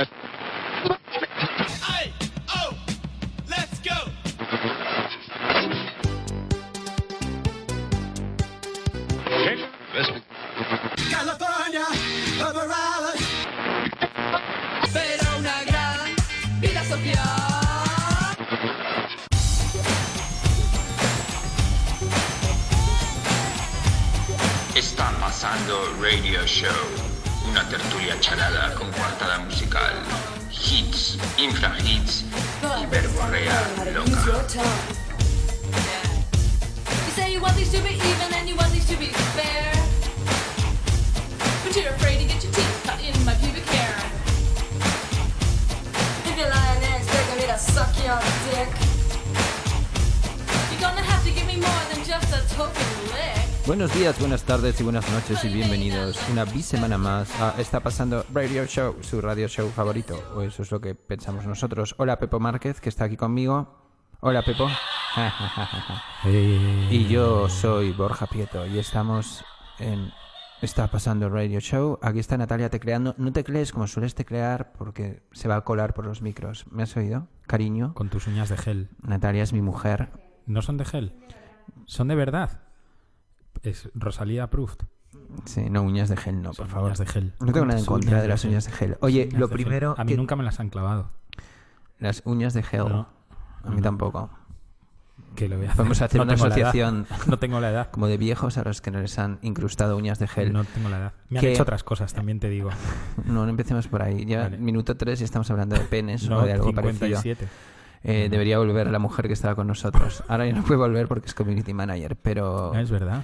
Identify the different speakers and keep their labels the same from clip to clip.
Speaker 1: That's buenas tardes y buenas noches y bienvenidos una bisemana más a Está Pasando Radio Show, su radio show favorito, o eso es lo que pensamos nosotros. Hola Pepo Márquez, que está aquí conmigo. Hola Pepo. Y yo soy Borja Prieto y estamos en Está Pasando Radio Show. Aquí está Natalia tecleando. No teclees como sueles teclear porque se va a colar por los micros. ¿Me has oído? Cariño.
Speaker 2: Con tus uñas de gel.
Speaker 1: Natalia es mi mujer.
Speaker 2: No son de gel. Son de verdad. Es Rosalía Approved.
Speaker 1: Sí, no uñas de gel, no, por favor.
Speaker 2: uñas de gel.
Speaker 1: No tengo nada en contra de las uñas de gel. Oye,
Speaker 2: Uñas
Speaker 1: lo primero
Speaker 2: A mí
Speaker 1: que-
Speaker 2: nunca me las han clavado.
Speaker 1: Las uñas de gel.
Speaker 2: No.
Speaker 1: A mí
Speaker 2: No.
Speaker 1: tampoco.
Speaker 2: Que lo voy a hacer.
Speaker 1: Vamos a hacer
Speaker 2: No
Speaker 1: una asociación
Speaker 2: No tengo la edad.
Speaker 1: como de viejos a los que no les han incrustado uñas de gel.
Speaker 2: No tengo la edad. Me han
Speaker 1: ¿Qué?
Speaker 2: hecho otras cosas, también te digo.
Speaker 1: No, no empecemos por ahí. Ya
Speaker 2: Vale.
Speaker 1: minuto 3 y estamos hablando de penes o de algo parecido.
Speaker 2: 57.
Speaker 1: Eh, debería volver la mujer que estaba con nosotros. Ahora ya no puede volver porque es community manager, pero
Speaker 2: Ah, Es verdad.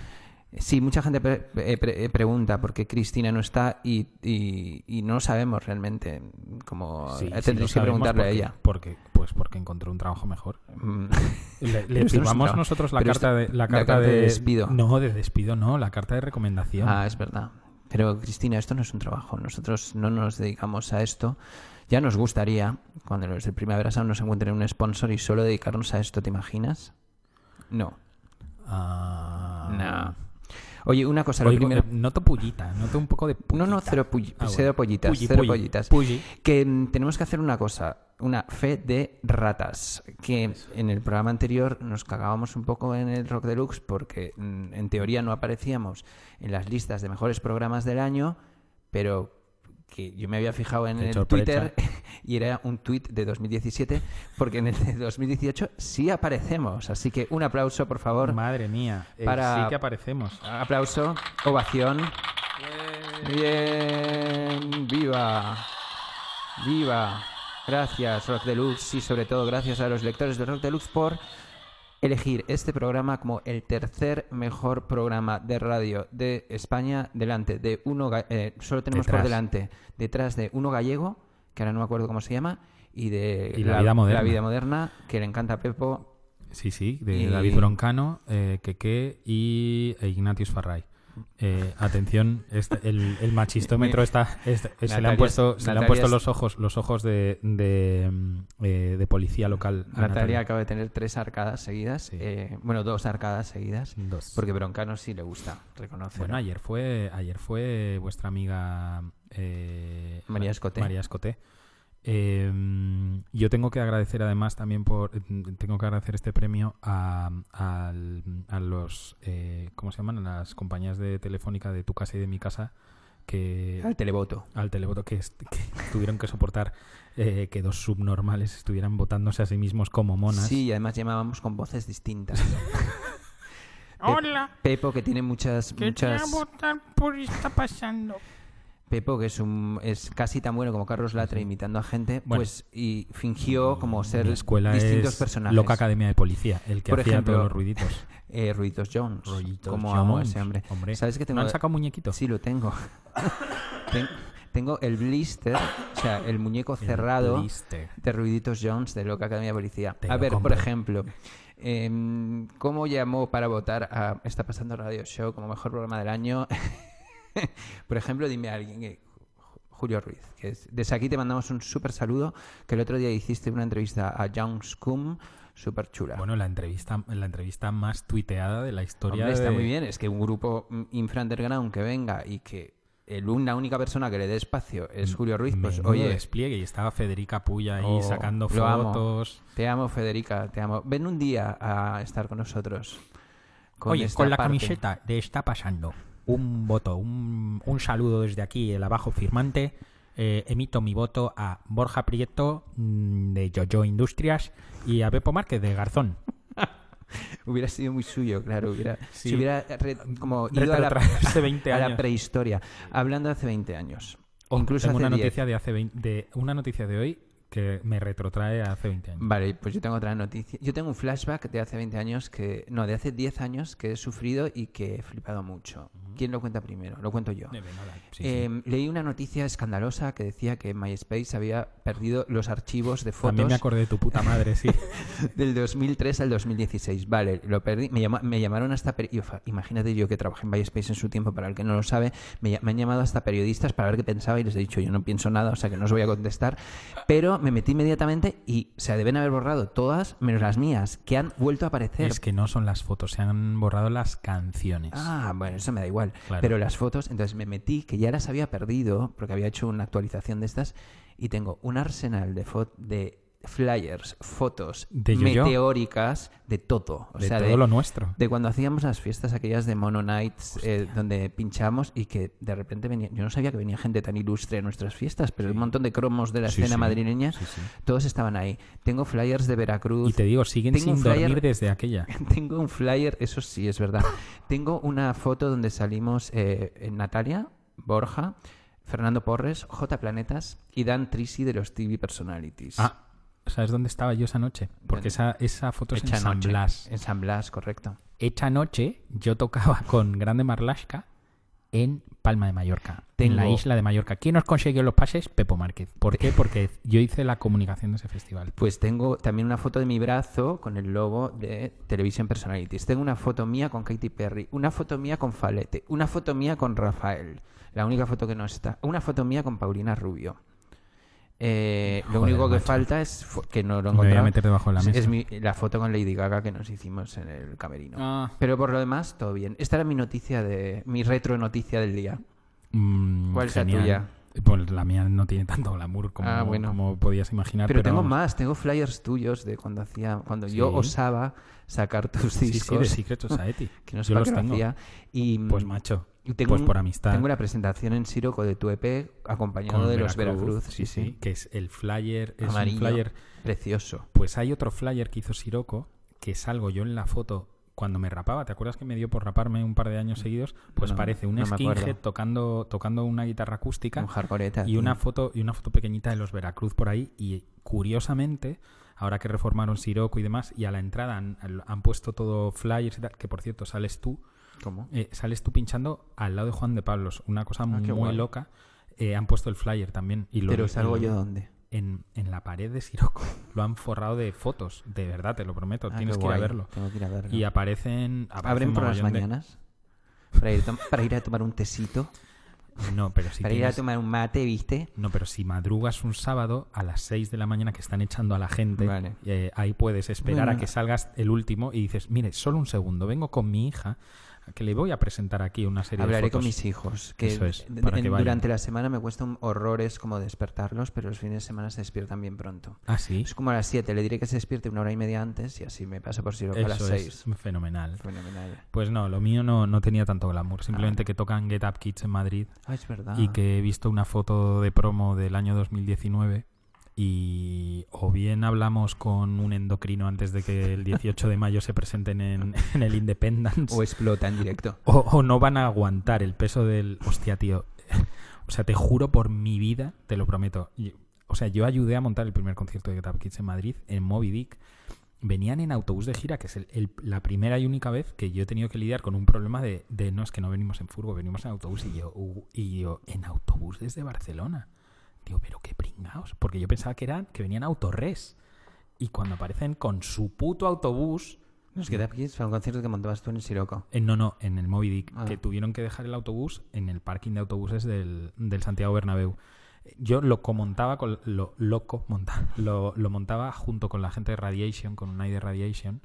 Speaker 1: sí, mucha gente pre- eh, pre- eh, pregunta por qué Cristina no está y, y- y no sabemos realmente. Como
Speaker 2: Sí,
Speaker 1: tendréis que preguntarle a ella.
Speaker 2: Porque, pues porque encontró un trabajo mejor.
Speaker 1: Mm.
Speaker 2: Le, le
Speaker 1: no
Speaker 2: firmamos nosotros la carta, de, la carta
Speaker 1: de
Speaker 2: de,
Speaker 1: despido.
Speaker 2: No, de despido no, la carta de recomendación.
Speaker 1: Ah, es verdad. Pero Cristina, esto no es un trabajo. Nosotros no nos dedicamos a esto. Ya nos gustaría, cuando los de Primavera Sound nos encuentren un sponsor y solo dedicarnos a esto, ¿te imaginas? No.
Speaker 2: Ah.
Speaker 1: No. Oye, una cosa, lo
Speaker 2: Oigo,
Speaker 1: primero...
Speaker 2: eh, noto pullita, noto un poco de pullita.
Speaker 1: No, no, cero, pull-
Speaker 2: Ah,
Speaker 1: cero
Speaker 2: bueno.
Speaker 1: pollitas,
Speaker 2: Pulli,
Speaker 1: cero
Speaker 2: pulli,
Speaker 1: pollitas.
Speaker 2: pulli.
Speaker 1: Que mm, tenemos que hacer una cosa, una fe de ratas. Que en el programa anterior nos cagábamos un poco en el Rock Deluxe porque mm, en teoría no aparecíamos en las listas de mejores programas del año, pero que yo me había fijado en el
Speaker 2: sorpresa.
Speaker 1: Twitter y era un tweet de 2017, porque en el de 2018 sí aparecemos. Así que un aplauso, por favor.
Speaker 2: Madre mía, eh,
Speaker 1: Para-
Speaker 2: sí que aparecemos.
Speaker 1: Aplauso, ovación. Bien, viva, viva. Gracias, Rock Deluxe, y sobre todo gracias a los lectores de Rock Deluxe por elegir este programa como el tercer mejor programa de radio de España delante de uno, eh, solo tenemos por delante, detrás de uno gallego, que ahora no me acuerdo cómo se llama, y de
Speaker 2: Y La Vida Moderna.
Speaker 1: Vida Moderna, que le encanta a Pepo.
Speaker 2: Sí, sí, de
Speaker 1: Y-
Speaker 2: David Broncano, eh, Keke y Ignatius Farray. Eh, atención, este- el, el machistómetro está, es- se le han
Speaker 1: Natalia-
Speaker 2: puesto, se le han
Speaker 1: Natalia
Speaker 2: puesto
Speaker 1: es-
Speaker 2: los ojos, los ojos de, de, eh, de policía local. a
Speaker 1: Natalia acaba de tener tres arcadas seguidas,
Speaker 2: Sí.
Speaker 1: eh, bueno, dos arcadas seguidas.
Speaker 2: Dos.
Speaker 1: Porque Broncano sí le gusta, reconoce.
Speaker 2: Bueno, ayer fue, ayer fue vuestra amiga eh,
Speaker 1: María Escoté.
Speaker 2: María Escoté. Eh, yo tengo que agradecer además también por tengo que agradecer este premio a, al- a los eh, ¿cómo se llaman? A las compañías de telefónica de tu casa y de mi casa que
Speaker 1: Al televoto.
Speaker 2: al televoto que, tuvieron que soportar eh, que dos subnormales estuvieran votándose a sí mismos como monas.
Speaker 1: Sí, y además llamábamos con voces distintas.
Speaker 3: Hola,
Speaker 1: Pepo, que tiene muchas...
Speaker 3: quería
Speaker 1: muchas...
Speaker 3: votar por está pasando.
Speaker 1: Pepo, que es, un, es casi tan bueno como Carlos Latre imitando a gente,
Speaker 2: Bueno.
Speaker 1: pues y fingió como ser
Speaker 2: escuela
Speaker 1: distintos
Speaker 2: es
Speaker 1: personajes.
Speaker 2: Loca Academia de Policía, el que
Speaker 1: Por
Speaker 2: hacía
Speaker 1: ejemplo,
Speaker 2: todos los ruiditos.
Speaker 1: Eh, Ruiditos Jones.
Speaker 2: Rollitos
Speaker 1: como amo a
Speaker 2: Jones,
Speaker 1: ese hombre.
Speaker 2: hombre.
Speaker 1: ¿Sabes que tengo?
Speaker 2: ¿No han sacado muñequito?
Speaker 1: Sí, lo tengo. Ten- tengo el blister, o sea, el muñeco cerrado
Speaker 2: blister.
Speaker 1: de Ruiditos Jones de Loca Academia de Policía.
Speaker 2: Te
Speaker 1: a ver, por ejemplo, em, ¿cómo llamó para votar a Está pasando Radio Show como mejor programa del año? por ejemplo, dime a alguien que Julio Ruiz, que es- desde aquí te mandamos un súper saludo, que el otro día hiciste una entrevista a Young Scum, súper chula.
Speaker 2: Bueno, la entrevista, la entrevista más tuiteada de la historia
Speaker 1: Hombre, está
Speaker 2: de-
Speaker 1: muy bien, es que un grupo mm, infra underground que venga y que el, una única persona que le dé espacio es Julio Ruiz, pues
Speaker 2: Menudo
Speaker 1: oye,
Speaker 2: despliegue y estaba Federica Puya ahí
Speaker 1: Oh,
Speaker 2: sacando
Speaker 1: amo.
Speaker 2: fotos.
Speaker 1: te amo Federica, te amo. Ven un día a estar con nosotros.
Speaker 2: Oye,
Speaker 1: esta
Speaker 2: con la
Speaker 1: parte.
Speaker 2: camiseta de está pasando un voto, un, un saludo desde aquí, el abajo firmante. Eh, emito mi voto a Borja Prieto mm, de Jojo Industrias y a Pepo Márquez de Garzón.
Speaker 1: Hubiera sido muy suyo, claro. Hubiera,
Speaker 2: Sí.
Speaker 1: Si hubiera re- como ido a la,
Speaker 2: Retrotraerse 20
Speaker 1: a la
Speaker 2: años.
Speaker 1: prehistoria. Hablando de hace 20 años.
Speaker 2: Oh,
Speaker 1: incluso
Speaker 2: tengo
Speaker 1: hace
Speaker 2: una
Speaker 1: 10.
Speaker 2: noticia de hace 20 de una noticia de hoy que me retrotrae a hace 20 años.
Speaker 1: Vale, pues yo tengo otra noticia. Yo tengo un flashback de hace 20 años que. No, de hace 10 años que he sufrido y que he flipado mucho. ¿Quién lo cuenta primero? Lo cuento yo.
Speaker 2: Eh, venga, dale. Sí, sí.
Speaker 1: Eh, Leí una noticia escandalosa que decía que MySpace había perdido los archivos de fotos
Speaker 2: También me acordé de tu puta madre, sí.
Speaker 1: del 2003 al 2016. Vale, lo perdí. Me, llama- me llamaron hasta... Imagínate yo que trabajé en MySpace en su tiempo, para el que no lo sabe, me, me han llamado hasta periodistas para ver qué pensaba y les he dicho, yo no pienso nada, o sea que no os voy a contestar. Pero me metí inmediatamente y se deben haber borrado todas, menos las mías, que han vuelto a aparecer.
Speaker 2: es que no son las fotos, se han borrado las canciones.
Speaker 1: Ah, bueno, eso me da igual.
Speaker 2: Claro.
Speaker 1: Pero las fotos, entonces me metí, que ya las había perdido, porque había hecho una actualización de estas, y tengo un arsenal de, de flyers, fotos
Speaker 2: De
Speaker 1: meteóricas, de todo. O
Speaker 2: de
Speaker 1: sea,
Speaker 2: todo
Speaker 1: de,
Speaker 2: lo nuestro.
Speaker 1: de cuando hacíamos las fiestas aquellas de Mono Nights, eh, donde pinchamos y que de repente venía. Yo no sabía que venía gente tan ilustre a nuestras fiestas, pero un montón de cromos de la
Speaker 2: Sí,
Speaker 1: escena
Speaker 2: sí.
Speaker 1: madrileña,
Speaker 2: Sí, sí.
Speaker 1: todos estaban ahí. Tengo flyers de Veracruz.
Speaker 2: Y te digo, siguen
Speaker 1: Tengo
Speaker 2: sin dormir desde aquella.
Speaker 1: Tengo un flyer, eso sí, es verdad. Tengo una foto donde salimos eh, en Natalia, Borja, Fernando Porres, J Planetas y Dan Trisi de los TV Personalities.
Speaker 2: Ah, ¿sabes dónde estaba yo esa noche? Porque esa, esa foto es en San
Speaker 1: noche.
Speaker 2: Blas.
Speaker 1: En San Blas, correcto.
Speaker 2: Hecha noche, yo tocaba con Grande Marlasca en Palma de Mallorca, en la isla de Mallorca. ¿Quién nos consiguió los pases? Pepo Márquez. ¿Por qué? Porque yo hice la comunicación de ese festival.
Speaker 1: Pues tengo también una foto de mi brazo con el logo de Television Personalities. Tengo una foto mía con Katy Perry, una foto mía con Falete, una foto mía con Rafael, la única foto que no está, una foto mía con Paulina Rubio. Eh, lo
Speaker 2: Joder,
Speaker 1: único que
Speaker 2: macho.
Speaker 1: falta es que no lo he
Speaker 2: Me voy a meter debajo de la
Speaker 1: es-
Speaker 2: mesa.
Speaker 1: Es mi- la foto con Lady Gaga que nos hicimos en el camerino.
Speaker 2: Ah.
Speaker 1: Pero por lo demás, todo bien. Esta era mi noticia de mi retro noticia del día.
Speaker 2: Mm,
Speaker 1: ¿Cuál es la tuya?
Speaker 2: Pues la mía no tiene tanto glamour como,
Speaker 1: Ah, bueno.
Speaker 2: como podías imaginar.
Speaker 1: Pero,
Speaker 2: Pero,
Speaker 1: tengo
Speaker 2: vamos.
Speaker 1: más, tengo flyers tuyos de cuando hacía, cuando yo
Speaker 2: Sí.
Speaker 1: osaba sacar tus
Speaker 2: Sí,
Speaker 1: discos.
Speaker 2: sí, de Secret Society.
Speaker 1: que no
Speaker 2: Yo
Speaker 1: sepa
Speaker 2: los
Speaker 1: que
Speaker 2: tengo.
Speaker 1: hacía. Y,
Speaker 2: Pues macho,
Speaker 1: tengo
Speaker 2: pues por amistad.
Speaker 1: Tengo la presentación en Siroco de tu EP acompañado
Speaker 2: con
Speaker 1: de los Veracruz.
Speaker 2: sí, sí, que es el flyer, es
Speaker 1: Amarillo.
Speaker 2: un flyer.
Speaker 1: Precioso.
Speaker 2: Pues hay otro flyer que hizo Siroco, que salgo yo en la foto cuando me rapaba. ¿Te acuerdas que me dio por raparme un par de años seguidos? Pues
Speaker 1: No,
Speaker 2: parece un
Speaker 1: no
Speaker 2: skinhead tocando, tocando una guitarra acústica
Speaker 1: Un hardcoreta.
Speaker 2: y
Speaker 1: tío.
Speaker 2: una foto y una foto pequeñita de los Veracruz por ahí y curiosamente ahora que reformaron Siroco y demás y a la entrada han, han puesto todo flyers y tal que por cierto sales tú
Speaker 1: ¿Cómo?
Speaker 2: eh, sales tú pinchando al lado de Juan de Pablos una cosa
Speaker 1: Ah,
Speaker 2: muy
Speaker 1: guay.
Speaker 2: loca Eh, han puesto el flyer también y lo
Speaker 1: Pero salgo yo dónde.
Speaker 2: en, en la pared de Siroco lo han forrado de fotos de verdad te lo prometo
Speaker 1: Ah,
Speaker 2: tienes que ir a verlo
Speaker 1: Tengo que ir a verlo.
Speaker 2: y aparecen,
Speaker 1: ¿Abren por las
Speaker 2: de-
Speaker 1: mañanas? Para ir, tom- para ir a tomar un tecito.
Speaker 2: no pero si
Speaker 1: para ir a tomar un mate, ¿viste?
Speaker 2: No, pero si madrugas un sábado a las 6 de la mañana que están echando a la gente,
Speaker 1: Vale.
Speaker 2: eh, ahí puedes esperar a que salgas el último y dices, mire, solo un segundo, vengo con mi hija, que le voy a presentar aquí una serie
Speaker 1: Hablaré
Speaker 2: de fotos.
Speaker 1: con mis hijos. Que
Speaker 2: Eso es, para
Speaker 1: en-
Speaker 2: que vayan.
Speaker 1: durante la semana me cuestan horrores como despertarlos, pero los fines de semana se despiertan bien pronto.
Speaker 2: Ah, sí.
Speaker 1: Es como a las 7, le diré que se despierte una hora y media antes y así me paso por Siroco a las
Speaker 2: Eso
Speaker 1: 6.
Speaker 2: es fenomenal.
Speaker 1: Fenomenal.
Speaker 2: Pues no, lo mío no, no tenía tanto glamour.
Speaker 1: Ah.
Speaker 2: Simplemente que tocan Get Up Kids en Madrid
Speaker 1: Ah, es verdad.
Speaker 2: y que he visto una foto de promo del año 2019 y o bien hablamos con un endocrino antes de que el 18 de mayo se presenten en, en el Independence
Speaker 1: O explota en directo.
Speaker 2: o, o no van a aguantar el peso del... Hostia, tío. O sea, te juro por mi vida, te lo prometo. O sea, yo ayudé a montar el primer concierto de Get Up Kids en Madrid, en Moby Dick. Venían en autobús de gira, que es el- el- la primera y única vez que yo he tenido que lidiar con un problema de, de no, es que no venimos en furgo, venimos en autobús. Y yo, y yo en autobús desde Barcelona. Digo, pero qué pringaos. Porque yo pensaba que eran que venían autorres. Y cuando aparecen con su puto autobús,
Speaker 1: Get Up Kids fue un concierto que montabas tú en el Siroco.
Speaker 2: eh, no, no, en el Moby Dick,
Speaker 1: Ah.
Speaker 2: que tuvieron que dejar el autobús en el parking de autobuses del, del Santiago Bernabéu. Yo lo montaba con lo loco monta, lo, lo montaba junto con la gente de Radiation, con un de Radiation.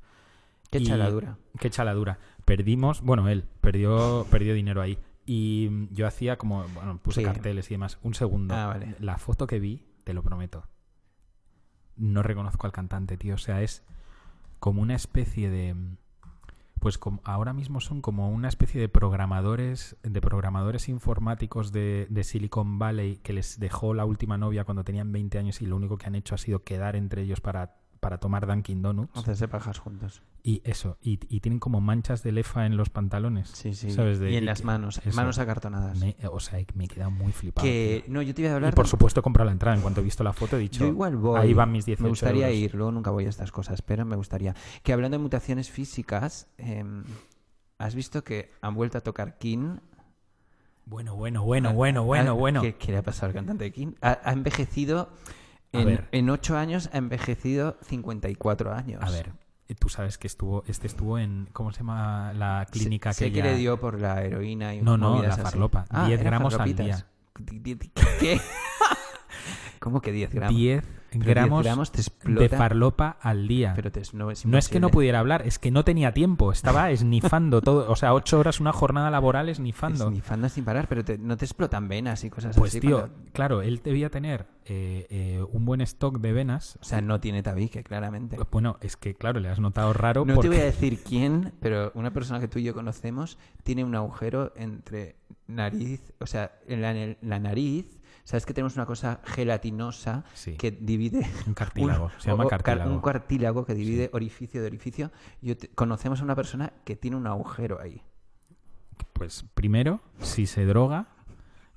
Speaker 1: Qué chaladura.
Speaker 2: Qué chaladura. Perdimos, bueno, él perdió, perdió dinero ahí. Y yo hacía como, bueno, puse
Speaker 1: Sí.
Speaker 2: carteles y demás. Un segundo.
Speaker 1: Ah, vale.
Speaker 2: La foto que vi, te lo prometo. No reconozco al cantante, tío. O sea, es como una especie de. Pues como, ahora mismo son como una especie de programadores, de programadores informáticos de, de Silicon Valley que les dejó la última novia cuando tenían 20 años y lo único que han hecho ha sido quedar entre ellos para, para tomar Dunkin' Donuts.
Speaker 1: Hacerse pajas juntos.
Speaker 2: Y eso, y, y tienen como manchas de lefa en los pantalones.
Speaker 1: Sí, sí.
Speaker 2: ¿sabes? De-
Speaker 1: y en
Speaker 2: y
Speaker 1: las
Speaker 2: que-
Speaker 1: manos,
Speaker 2: eso.
Speaker 1: manos acartonadas.
Speaker 2: Me- o sea, me he quedado muy flipado.
Speaker 1: que
Speaker 2: tío.
Speaker 1: no, yo te iba a
Speaker 2: Y
Speaker 1: hablar.
Speaker 2: por supuesto he comprado la entrada. En cuanto he visto la foto he dicho,
Speaker 1: Yo igual voy.
Speaker 2: ahí van mis 18
Speaker 1: Me gustaría
Speaker 2: euros.
Speaker 1: ir, luego nunca voy a estas cosas, pero me gustaría. Que hablando de mutaciones físicas, em, ¿has visto que han vuelto a tocar King?
Speaker 2: Bueno, bueno, bueno, bueno, bueno,
Speaker 1: Ah,
Speaker 2: bueno.
Speaker 1: ¿Qué, qué le ha pasado al cantante de King? Ha, ha envejecido.
Speaker 2: A
Speaker 1: En,
Speaker 2: ver.
Speaker 1: en ocho años ha envejecido 54 años.
Speaker 2: A ver, eh, tú sabes que estuvo, este estuvo en, ¿cómo se llama la clínica
Speaker 1: sé, sé
Speaker 2: que
Speaker 1: que le dio por la heroína y
Speaker 2: No, no, la
Speaker 1: así.
Speaker 2: farlopa.
Speaker 1: Ah,
Speaker 2: 10
Speaker 1: eran
Speaker 2: gramos al
Speaker 1: farlopitas. ¿Qué? ¿Cómo que 10 gramos?
Speaker 2: 10
Speaker 1: Pero 10
Speaker 2: gramos,
Speaker 1: gramos
Speaker 2: de farlopa al día.
Speaker 1: Pero te- no, es
Speaker 2: no es que no pudiera hablar, es que no tenía tiempo. Estaba esnifando todo. O sea, 8 horas una jornada laboral esnifando.
Speaker 1: Esnifando sin parar, pero te- no te explotan venas y cosas
Speaker 2: Pues
Speaker 1: así.
Speaker 2: tío,
Speaker 1: cuando-
Speaker 2: claro, él debía tener eh, eh, un buen stock de venas.
Speaker 1: O sea, no tiene tabique, claramente.
Speaker 2: Bueno, es que claro, le has notado raro
Speaker 1: No
Speaker 2: porque
Speaker 1: te voy a decir quién, pero una persona que tú y yo conocemos tiene un agujero entre nariz, o sea, en la, en la nariz. Sabes que tenemos una cosa gelatinosa
Speaker 2: Sí.
Speaker 1: que divide
Speaker 2: un cartílago,
Speaker 1: un,
Speaker 2: se llama cartílago.
Speaker 1: un cartílago que divide orificio de orificio. Yo te- conocemos a una persona que tiene un agujero ahí.
Speaker 2: Pues primero, si se droga,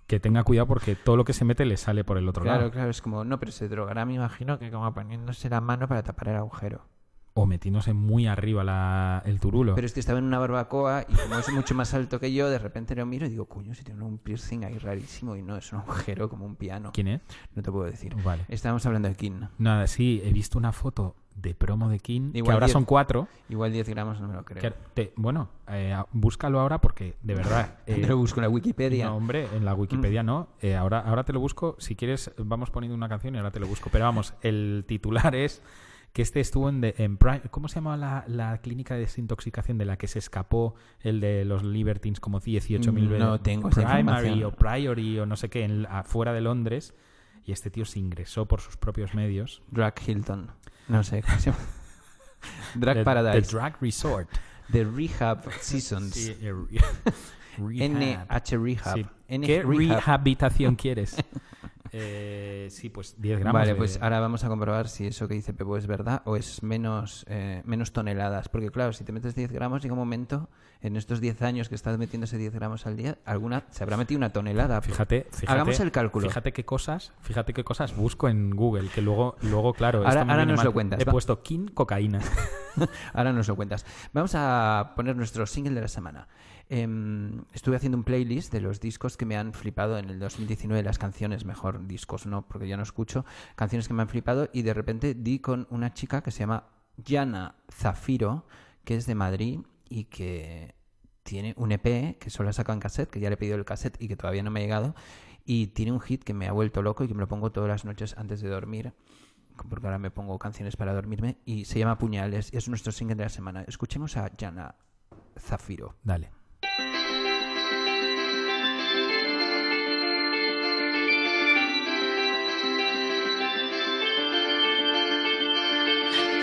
Speaker 2: que tenga cuidado porque todo lo que se mete le sale por el otro
Speaker 1: Claro,
Speaker 2: lado.
Speaker 1: claro, es como, no, pero se drogará, me imagino, que como poniéndose la mano para tapar el agujero.
Speaker 2: O metiéndose muy arriba la- el turulo.
Speaker 1: Pero es que estaba en una barbacoa y como es mucho más alto que yo, de repente lo miro y digo, coño, si tiene un piercing ahí rarísimo y no, es un agujero como un piano.
Speaker 2: ¿Quién es?
Speaker 1: No te puedo decir.
Speaker 2: Vale.
Speaker 1: Estábamos hablando de King.
Speaker 2: Nada, sí, he visto una foto de promo de King, que
Speaker 1: Igual
Speaker 2: ahora
Speaker 1: 10.
Speaker 2: son cuatro.
Speaker 1: Igual 10 gramos no me lo creo.
Speaker 2: que te- bueno, eh, búscalo ahora porque de verdad... eh,
Speaker 1: Te lo busco en la Wikipedia.
Speaker 2: No, hombre, en la Wikipedia
Speaker 1: Mm.
Speaker 2: no. Eh, ahora, ahora te lo busco. Si quieres, vamos poniendo una canción y ahora te lo busco. Pero vamos, el titular es que este estuvo en, de- en Pri- ¿Cómo se llama la, la clínica de desintoxicación de la que se escapó el de los Libertines como 18.000 veces?
Speaker 1: No tengo
Speaker 2: Primary o Priory o no sé qué, en, afuera de Londres. Y este tío se ingresó por sus propios medios.
Speaker 1: Drag Hilton. No sé cómo se llama. Drag
Speaker 2: The-
Speaker 1: Paradise.
Speaker 2: The Drag Resort.
Speaker 1: The Rehab Seasons.
Speaker 2: Sí, eh, rehab.
Speaker 1: NH Rehab.
Speaker 2: Sí.
Speaker 1: N
Speaker 2: ¿Qué
Speaker 1: Rehab.
Speaker 2: rehabilitación quieres? Eh, sí, pues 10 gramos.
Speaker 1: Vale,
Speaker 2: de-
Speaker 1: pues ahora vamos a comprobar si eso que dice Pepo es verdad o es menos, eh, menos toneladas. Porque claro, si te metes 10 gramos, llega un momento, en estos 10 años que estás metiéndose 10 gramos al día, alguna se habrá metido una tonelada.
Speaker 2: Fíjate, fíjate.
Speaker 1: Hagamos el cálculo.
Speaker 2: Fíjate qué cosas, fíjate qué cosas busco en Google, que luego, luego claro,
Speaker 1: Ahora-
Speaker 2: esto me
Speaker 1: ahora nos
Speaker 2: mal.
Speaker 1: lo cuentas,
Speaker 2: He
Speaker 1: va.
Speaker 2: puesto kin cocaína.
Speaker 1: Ahora nos lo cuentas. Vamos a poner nuestro single de la semana. Em, estuve haciendo un playlist de los discos que me han flipado en el 2019, las canciones, mejor discos no, porque ya no escucho, canciones que me han flipado y de repente di con una chica que se llama Yana Zafiro, que es de Madrid y que tiene un EP que solo ha sacado en cassette, que ya le he pedido el cassette y que todavía no me ha llegado, y tiene un hit que me ha vuelto loco y que me lo pongo todas las noches antes de dormir porque ahora me pongo canciones para dormirme, y se llama Puñales, es nuestro single de la semana. Escuchemos a Jana Zafiro.
Speaker 2: Dale.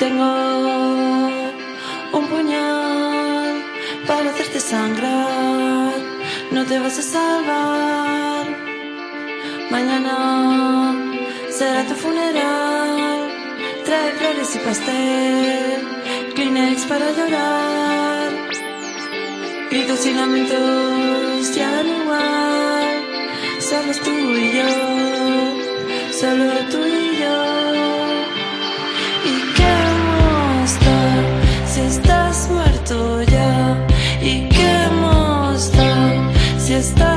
Speaker 4: Tengo un puñal para hacerte sangrar. No te vas a salvar. Mañana será tu funeral. Trae flores y pastel. Kleenex para llorar. Gritos y lamentos ya dan igual. Solo tú y yo. Solo tú y yo. Si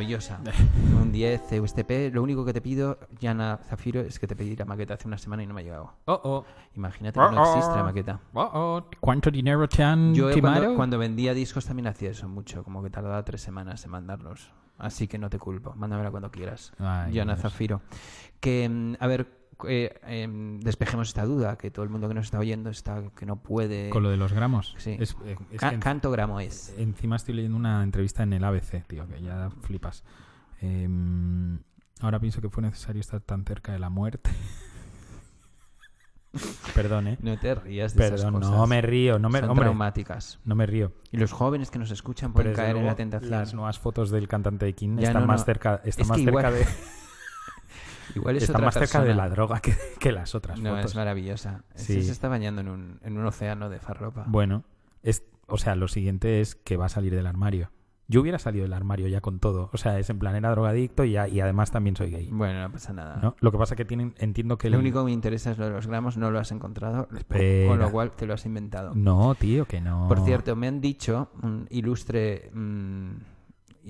Speaker 1: maravillosa. Un 10 USTP. Lo único que te pido, Yana Zafiro, es que te pedí la maqueta hace una semana y no me ha llegado.
Speaker 2: Oh, oh.
Speaker 1: Imagínate que no
Speaker 2: Oh, oh.
Speaker 1: existe la maqueta.
Speaker 2: Oh, oh. ¿Cuánto dinero te han
Speaker 1: Yo eh, cuando, cuando vendía discos también hacía eso mucho, como que tardaba tres semanas en mandarlos. Así que no te culpo, mándamela cuando quieras.
Speaker 2: Ay,
Speaker 1: Yana
Speaker 2: Dios.
Speaker 1: Zafiro. Que, mm, a ver, eh, em, despejemos esta duda, que todo el mundo que nos está oyendo está que no puede...
Speaker 2: Con lo de los gramos.
Speaker 1: Sí.
Speaker 2: Es, eh, es
Speaker 1: Ca-
Speaker 2: que en-
Speaker 1: ¿Canto gramo es?
Speaker 2: Encima estoy leyendo una entrevista en el ABC, tío, que ya flipas. Em, ahora pienso que fue necesario estar tan cerca de la muerte. Perdón, ¿eh?
Speaker 1: No te rías de esas
Speaker 2: Perdón,
Speaker 1: cosas.
Speaker 2: no me río, no me,
Speaker 1: Son
Speaker 2: hombre,
Speaker 1: traumáticas.
Speaker 2: no me río.
Speaker 1: Y los jóvenes que nos escuchan pueden caer en la tentación.
Speaker 2: Las nuevas fotos del cantante de King
Speaker 1: Ya,
Speaker 2: están
Speaker 1: no,
Speaker 2: más
Speaker 1: no.
Speaker 2: cerca, están
Speaker 1: Es
Speaker 2: más cerca
Speaker 1: igual-
Speaker 2: de,
Speaker 1: Igual es otra
Speaker 2: más cerca de la droga que, que las otras
Speaker 1: No,
Speaker 2: fotos.
Speaker 1: es maravillosa. Ese
Speaker 2: Sí.
Speaker 1: se está bañando en un, en un océano de farropa.
Speaker 2: Bueno, es, o sea, lo siguiente es que va a salir del armario. Yo hubiera salido del armario ya con todo. O sea, es en plan, era drogadicto y, ya- y además también soy gay.
Speaker 1: Bueno, no pasa nada.
Speaker 2: ¿no? Lo que pasa que tienen, entiendo que...
Speaker 1: Lo
Speaker 2: el-
Speaker 1: único que me interesa es lo de los gramos, no lo has encontrado,
Speaker 2: Espera.
Speaker 1: con lo cual te lo has inventado.
Speaker 2: No, tío, que no.
Speaker 1: Por cierto, me han dicho, un ilustre mm,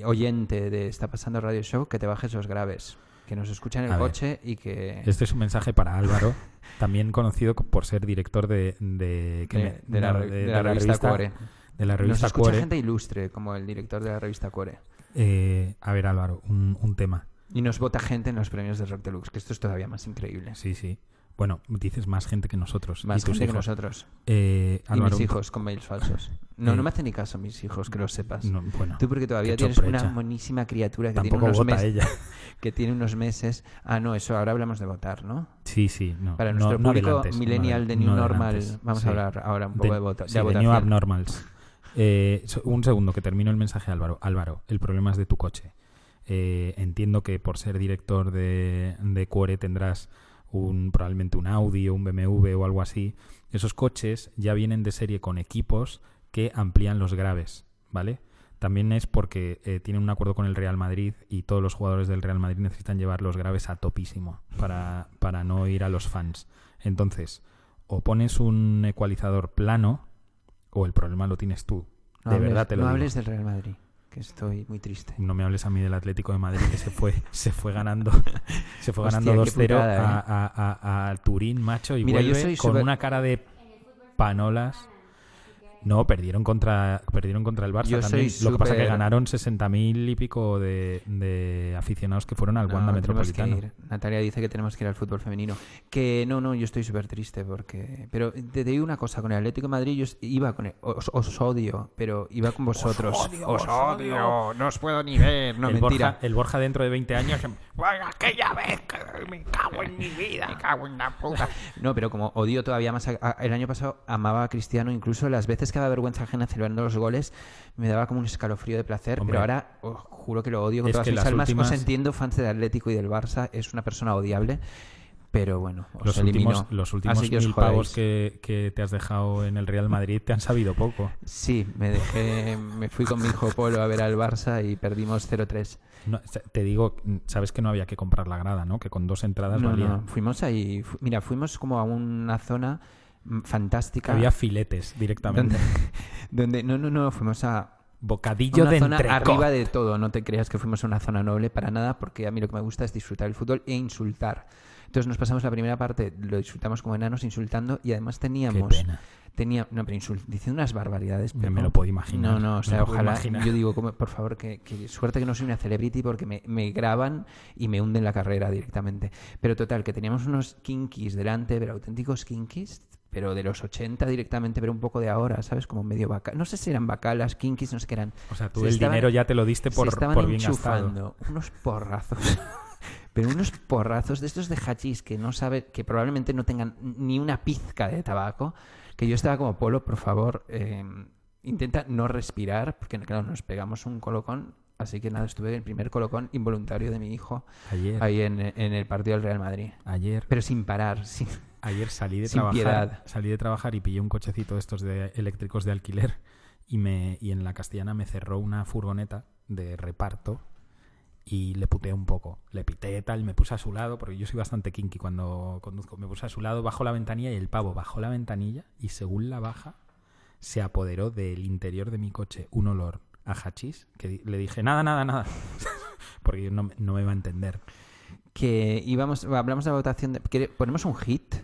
Speaker 1: oyente de Está Pasando Radio Show, que te bajes los graves, que nos escuchan en el
Speaker 2: ver.
Speaker 1: coche y que...
Speaker 2: Este es un mensaje para Álvaro, también conocido co- por ser director de... De, ¿qué
Speaker 1: de,
Speaker 2: me-
Speaker 1: de la,
Speaker 2: no,
Speaker 1: re- de la revista Cuore.
Speaker 2: De la
Speaker 1: Nos
Speaker 2: revista
Speaker 1: escucha
Speaker 2: Cuore.
Speaker 1: gente ilustre, como el director de la revista Cuore.
Speaker 2: Eh, a ver, Álvaro, un, un tema.
Speaker 1: Y nos vota gente en los premios de Rock Deluxe, que esto es todavía más increíble.
Speaker 2: Sí, sí. Bueno, dices más gente que nosotros.
Speaker 1: Más
Speaker 2: y tus
Speaker 1: gente que
Speaker 2: hijos.
Speaker 1: nosotros.
Speaker 2: Eh,
Speaker 1: Y mis hijos con mails falsos. No,
Speaker 2: Eh,
Speaker 1: no me hacen ni caso mis hijos, que lo sepas.
Speaker 2: No, bueno,
Speaker 1: Tú porque todavía tienes una monísima criatura que tiene, unos
Speaker 2: vota
Speaker 1: meses,
Speaker 2: ella.
Speaker 1: que tiene unos meses. Ah, no, eso ahora hablamos de votar, ¿no?
Speaker 2: Sí, sí. No,
Speaker 1: Para nuestro
Speaker 2: no
Speaker 1: público millennial de New
Speaker 2: no
Speaker 1: Normal, vamos
Speaker 2: Sí.
Speaker 1: a hablar ahora un poco de,
Speaker 2: de,
Speaker 1: vota,
Speaker 2: sí,
Speaker 1: de.
Speaker 2: New Abnormals. Eh, un segundo, que termino el mensaje, Álvaro. Álvaro, el problema es de tu coche. Eh, entiendo que por ser director de, de Cuore tendrás un probablemente un Audi o un BMW o algo así. Esos coches ya vienen de serie con equipos que amplían los graves, ¿vale? También es porque eh, tienen un acuerdo con el Real Madrid y todos los jugadores del Real Madrid necesitan llevar los graves a topísimo para, para no ir a los fans. Entonces, o pones un ecualizador plano o el problema lo tienes tú.
Speaker 1: No
Speaker 2: de
Speaker 1: hables,
Speaker 2: verdad te lo
Speaker 1: no
Speaker 2: digo.
Speaker 1: hables del Real Madrid, que estoy muy triste.
Speaker 2: No me hables a mí del Atlético de Madrid que se fue, se fue ganando, se fue
Speaker 1: Hostia,
Speaker 2: ganando
Speaker 1: qué
Speaker 2: 2-0
Speaker 1: putada, ¿eh?
Speaker 2: a, a- a- a Turín, macho, y
Speaker 1: Mira,
Speaker 2: vuelve con
Speaker 1: súper-
Speaker 2: una cara de panolas. No, perdieron contra, perdieron contra el Barça
Speaker 1: Yo
Speaker 2: también. Lo que pasa es que ganaron 60.000 y pico de, de aficionados que fueron al
Speaker 1: No,
Speaker 2: Wanda Metropolitano.
Speaker 1: Natalia dice que tenemos que ir al fútbol femenino. Que no, no, yo estoy súper triste porque... Pero te, digo una cosa, con el Atlético de Madrid yo iba con... el- os, os odio, pero iba con vosotros. Os odio, no os puedo ni ver. No,
Speaker 2: el,
Speaker 1: mentira.
Speaker 2: Borja, el Borja dentro de 20 años...
Speaker 3: Bueno, aquella vez que me cago en mi vida. Me cago en la puta.
Speaker 1: No, pero como odio todavía más... a- a- el año pasado amaba a Cristiano, incluso las veces que daba vergüenza ajena celebrando los goles, me daba como un escalofrío de placer,
Speaker 2: Hombre.
Speaker 1: pero ahora os juro que lo odio con
Speaker 2: Es
Speaker 1: todas mis almas.
Speaker 2: últimas-
Speaker 1: Os entiendo, fans del Atlético y del Barça, es una persona odiable, pero bueno, os
Speaker 2: Los
Speaker 1: elimino.
Speaker 2: últimos, los últimos
Speaker 1: Así que
Speaker 2: mil pavos que, que te has dejado en el Real Madrid te han sabido poco.
Speaker 1: Sí, me dejé, me fui con mi hijo Polo a ver al Barça y perdimos 0-3.
Speaker 2: No, te digo, sabes que no había que comprar la grada, ¿no? Que con dos entradas
Speaker 1: No,
Speaker 2: valía.
Speaker 1: no, fuimos ahí, fu- mira, fuimos como a una zona fantástica.
Speaker 2: Había filetes directamente.
Speaker 1: donde, donde, no, no, no, fuimos a
Speaker 2: Bocadillo
Speaker 1: una
Speaker 2: de
Speaker 1: zona
Speaker 2: entrecot.
Speaker 1: arriba de todo. No te creas que fuimos a una zona noble para nada, porque a mí lo que me gusta es disfrutar el fútbol e insultar. Entonces nos pasamos la primera parte, lo disfrutamos como enanos insultando y además
Speaker 2: Qué
Speaker 1: teníamos...
Speaker 2: pena.
Speaker 1: Tenía, no, pero insult- diciendo unas barbaridades.
Speaker 2: Me-
Speaker 1: pero
Speaker 2: me lo puedo imaginar,
Speaker 1: No, no, o sea, ojalá. Yo digo, como, por favor, que, que suerte que no soy una celebrity porque me, me graban y me hunden la carrera directamente. Pero total, que teníamos unos kinkis delante, pero auténticos kinkis, pero de los 80 directamente, pero un poco de ahora, ¿sabes? Como medio vaca. No sé si eran bacalas, kinkis, no sé qué eran.
Speaker 2: O sea, tú
Speaker 1: Se
Speaker 2: el
Speaker 1: estaban-
Speaker 2: dinero ya te lo diste
Speaker 1: se
Speaker 2: por,
Speaker 1: estaban
Speaker 2: por bien gastado.
Speaker 1: enchufando unos porrazos. Pero unos porrazos de estos de hachís que no sabe, que probablemente no tengan ni una pizca de tabaco, que yo estaba como, Polo, por favor, eh, intenta no respirar, porque claro, nos pegamos un colocón, así que nada, estuve en el primer colocón involuntario de mi hijo
Speaker 2: Ayer,
Speaker 1: ahí en, en el partido del Real Madrid.
Speaker 2: ayer,
Speaker 1: Pero sin parar, sin...
Speaker 2: ayer salí de
Speaker 1: sin
Speaker 2: trabajar.
Speaker 1: piedad.
Speaker 2: Salí de trabajar y pillé un cochecito de estos de eléctricos de alquiler y me y en la castellana me cerró una furgoneta de reparto y le puteé un poco. Le pité tal, me puse a su lado, porque yo soy bastante kinky cuando conduzco. Me puse a su lado, bajó la ventanilla y el pavo bajó la ventanilla y según la baja se apoderó del interior de mi coche un olor a hachís que le dije nada, nada, nada. porque no, me- no me va a entender.
Speaker 1: Que íbamos, hablamos de la votación, de, ¿quiere- ponemos un hit.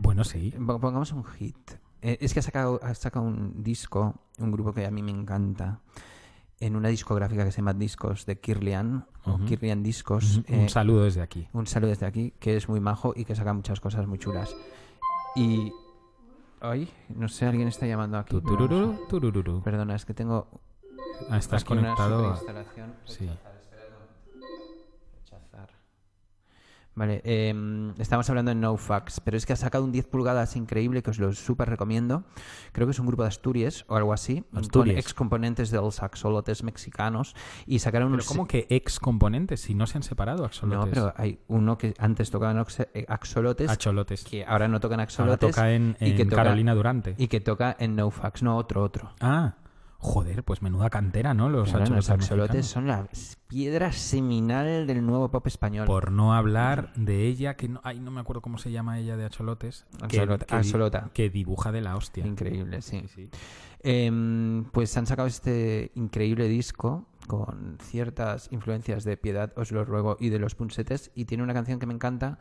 Speaker 2: Bueno, sí.
Speaker 1: Po- Pongamos un hit. Eh, es que ha sacado, ha sacado un disco, un grupo que a mí me encanta, en una discográfica que se llama Discos de Kirlian, o. Kirlian Discos.
Speaker 2: Un
Speaker 1: eh,
Speaker 2: saludo desde aquí.
Speaker 1: un saludo desde aquí, que es muy majo y que saca muchas cosas muy chulas. Y... Ay, no sé, alguien está llamando aquí.
Speaker 2: Tu,
Speaker 1: pero no
Speaker 2: tururú,
Speaker 1: sé.
Speaker 2: turururú.
Speaker 1: Perdona, es que tengo
Speaker 2: Ah, estás
Speaker 1: aquí una
Speaker 2: conectado. a-
Speaker 1: superinstalación.
Speaker 2: Sí.
Speaker 1: Vale, eh, estamos hablando de NoFax, pero es que ha sacado un 10 pulgadas increíble que os lo súper recomiendo. Creo que es un grupo de Asturias o algo así, con
Speaker 2: Asturias.
Speaker 1: ex componentes de los axolotes mexicanos y sacaron
Speaker 2: Pero
Speaker 1: un...
Speaker 2: ¿cómo que ex componentes si no se han separado axolotes?
Speaker 1: No, pero hay uno que antes tocaban eh, axolotes,
Speaker 2: Axolotes.
Speaker 1: que ahora no tocan
Speaker 2: Ahora
Speaker 1: axolotes
Speaker 2: toca en,
Speaker 1: y que
Speaker 2: en
Speaker 1: toca-
Speaker 2: Carolina Durante.
Speaker 1: y que toca en NoFax, no otro, otro.
Speaker 2: Ah, joder, pues menuda cantera, ¿no? Los
Speaker 1: Claro, los axolotes son la piedra seminal del nuevo pop español.
Speaker 2: Por no hablar de ella, que no, ay, no me acuerdo cómo se llama ella de axolotes. que,
Speaker 1: axolota.
Speaker 2: que dibuja de la hostia.
Speaker 1: Increíble, sí.
Speaker 2: Sí, sí.
Speaker 1: Em, pues han sacado este increíble disco con ciertas influencias de Piedad, os lo ruego, y de los punsetes, y tiene una canción que me encanta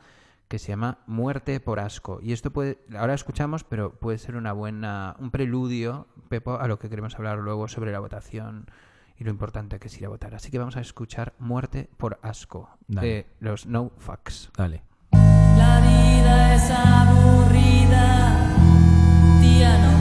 Speaker 1: que se llama Muerte por asco. Y esto puede, ahora escuchamos, pero puede ser una buena, un preludio, Pepo, a lo que queremos hablar luego sobre la votación y lo importante que es ir a votar. Así que vamos a escuchar Muerte por asco
Speaker 2: Dale.
Speaker 1: de los No Facts.
Speaker 2: Dale.
Speaker 4: La vida es aburrida, tía, no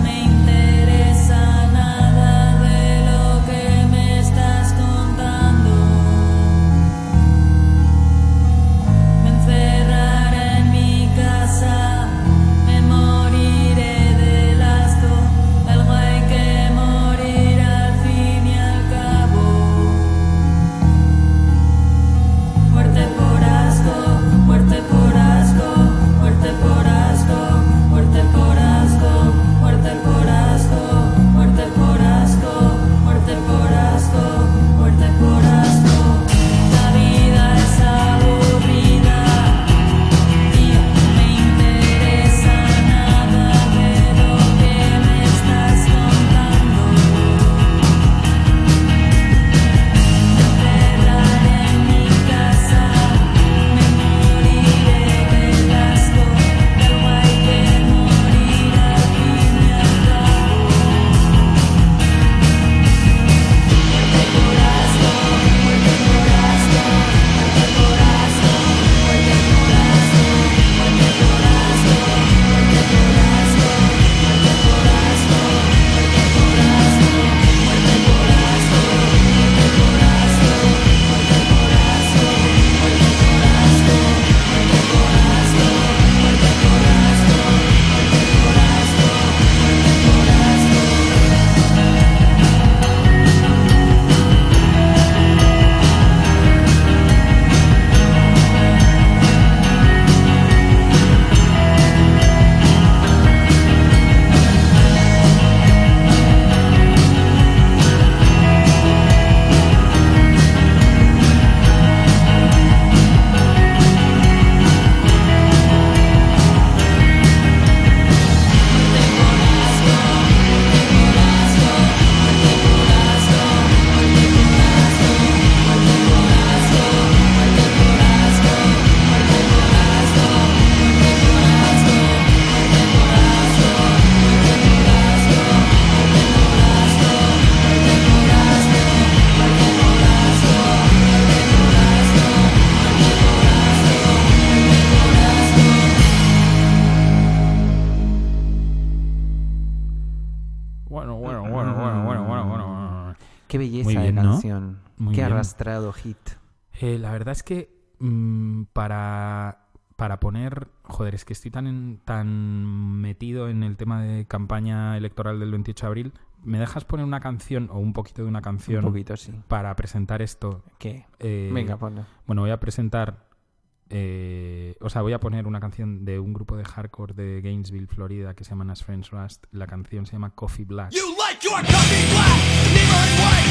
Speaker 2: verdad es que mm, para, para poner... Joder, es que estoy tan, en- tan metido en el tema de campaña electoral del 28 de abril. ¿Me dejas poner una canción o un poquito de una canción
Speaker 1: Un poquito, sí.
Speaker 2: para presentar esto?
Speaker 1: ¿Qué?
Speaker 2: Eh,
Speaker 1: Venga, ponlo.
Speaker 2: Bueno, voy a presentar... eh, o sea, voy a poner una canción de un grupo de hardcore de Gainesville, Florida, que se llama As Friends Rust. La canción se llama Coffee Black.
Speaker 5: You like your coffee black,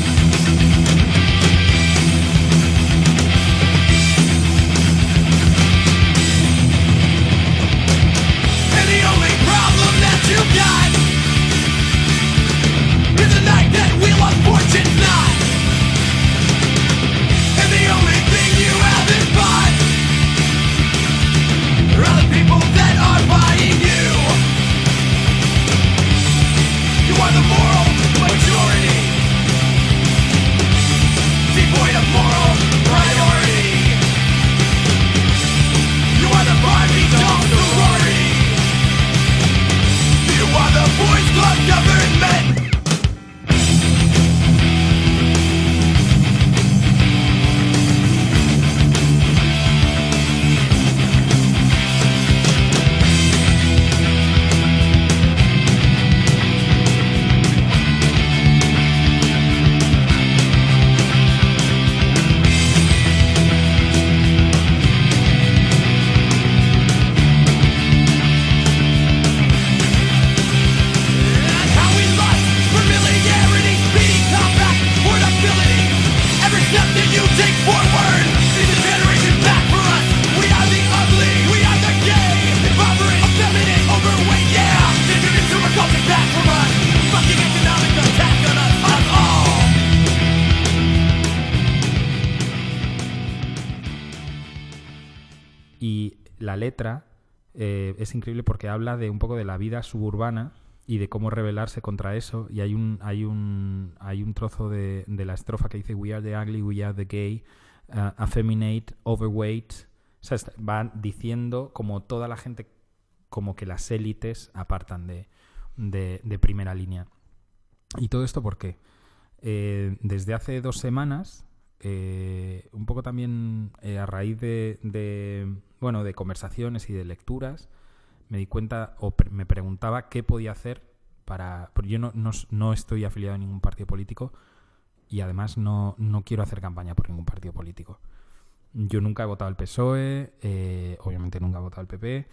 Speaker 2: la letra eh, es increíble porque habla de un poco de la vida suburbana y de cómo rebelarse contra eso. Y hay un, hay un, hay un trozo de, de la estrofa que dice We are the ugly, we are the gay, uh, effeminate, overweight. O sea, está- va diciendo como toda la gente, como que las élites apartan de, de, de primera línea. ¿Y todo esto por qué? Eh, desde hace dos semanas, eh, un poco también eh, a raíz de, bueno, de conversaciones y de lecturas, me di cuenta o me preguntaba qué podía hacer para... Porque yo no, no, no estoy afiliado a ningún partido político y además no, no quiero hacer campaña por ningún partido político. Yo nunca he votado al PSOE, eh, obviamente nunca he votado al PP,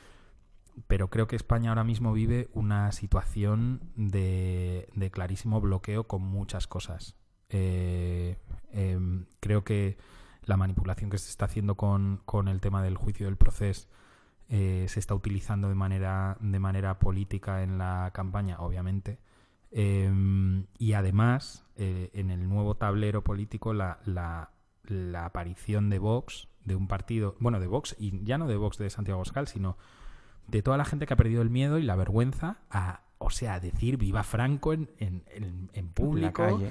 Speaker 2: pero creo que España ahora mismo vive una situación de clarísimo bloqueo con muchas cosas. Eh, em, creo que la manipulación que se está haciendo con, con el tema del juicio del proceso eh, se está utilizando de manera, de manera política en la campaña, obviamente. Em, y además, eh, en el nuevo tablero político, la, la- la aparición de Vox, de un partido, bueno, de Vox, y ya no de Vox de Santiago Oscal, sino de toda la gente que ha perdido el miedo y la vergüenza a, o sea, a decir viva Franco en, en, en- en
Speaker 1: la
Speaker 2: público
Speaker 1: calle.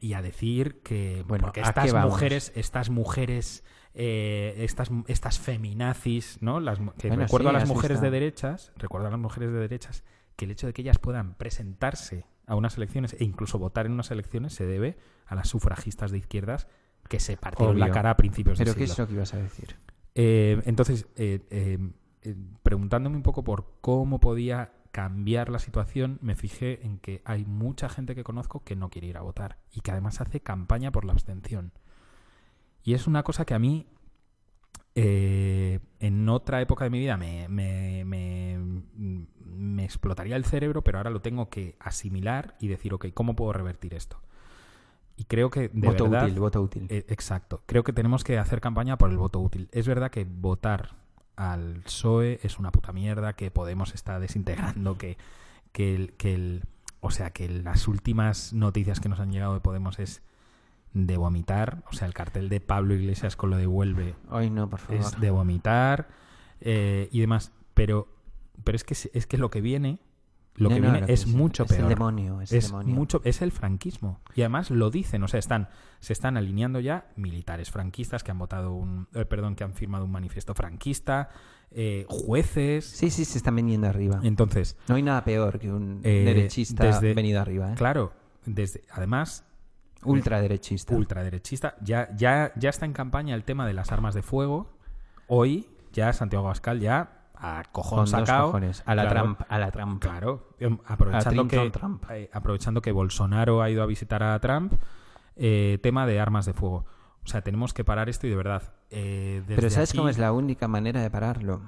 Speaker 2: Y a decir que
Speaker 1: Bueno,
Speaker 2: porque
Speaker 1: ¿a qué
Speaker 2: estas mujeres, estas mujeres, eh, estas, estas feminazis, ¿no? Las, que
Speaker 1: Bueno,
Speaker 2: recuerdo
Speaker 1: sí,
Speaker 2: a las mujeres de derechas, recuerdo a las mujeres de derechas que el hecho de que ellas puedan presentarse a unas elecciones e incluso votar en unas elecciones se debe a las sufragistas de izquierdas que se partieron la cara a principios
Speaker 1: ¿Pero
Speaker 2: de
Speaker 1: qué
Speaker 2: siglo.
Speaker 1: es lo que ibas a decir?
Speaker 2: Eh, entonces, eh, preguntándome un poco por cómo podía cambiar la situación, me fijé en que hay mucha gente que conozco que no quiere ir a votar y que además hace campaña por la abstención. Y es una cosa que a mí, eh, en otra época de mi vida, me, me- me- me explotaría el cerebro, pero ahora lo tengo que asimilar y decir, ok, ¿cómo puedo revertir esto? Y creo que de
Speaker 1: voto
Speaker 2: verdad,
Speaker 1: útil, voto útil.
Speaker 2: eh, exacto. Creo que tenemos que hacer campaña por el voto útil. Es verdad que votar al PSOE es una puta mierda, que Podemos está desintegrando, que, que, el, que el- O sea, que las últimas noticias que nos han llegado de Podemos es de vomitar. O sea, el cartel de Pablo Iglesias con lo de Vuelve
Speaker 1: Hoy no, por favor.
Speaker 2: es de vomitar eh, y demás. Pero, pero es, que, es que lo que viene Lo
Speaker 1: No,
Speaker 2: que
Speaker 1: no,
Speaker 2: viene es mucho
Speaker 1: es el
Speaker 2: peor.
Speaker 1: demonio, es el demonio.
Speaker 2: mucho, es el franquismo. Y además lo dicen, o sea, están, se están alineando ya militares franquistas que han votado un, eh, perdón, que han firmado un manifiesto franquista, eh, jueces.
Speaker 1: Sí, sí, se están viniendo arriba.
Speaker 2: Entonces,
Speaker 1: No hay nada peor que un
Speaker 2: Eh,
Speaker 1: derechista
Speaker 2: desde-
Speaker 1: venido arriba,
Speaker 2: claro, desde, además,
Speaker 1: Ultraderechista.
Speaker 2: ultraderechista, ya, ya, ya está en campaña el tema de las armas de fuego. Hoy, ya Santiago Abascal ya a cojón sacado.
Speaker 1: cojones. A la
Speaker 2: Claro.
Speaker 1: Trump, a la Trump.
Speaker 2: Claro, em, aprovechando que,
Speaker 1: Trump.
Speaker 2: eh, aprovechando que Bolsonaro ha ido a visitar a Trump, eh, tema de armas de fuego. O sea, tenemos que parar esto y de verdad. eh, desde
Speaker 1: Pero ¿sabes
Speaker 2: aquí,
Speaker 1: cómo es la única manera de pararlo?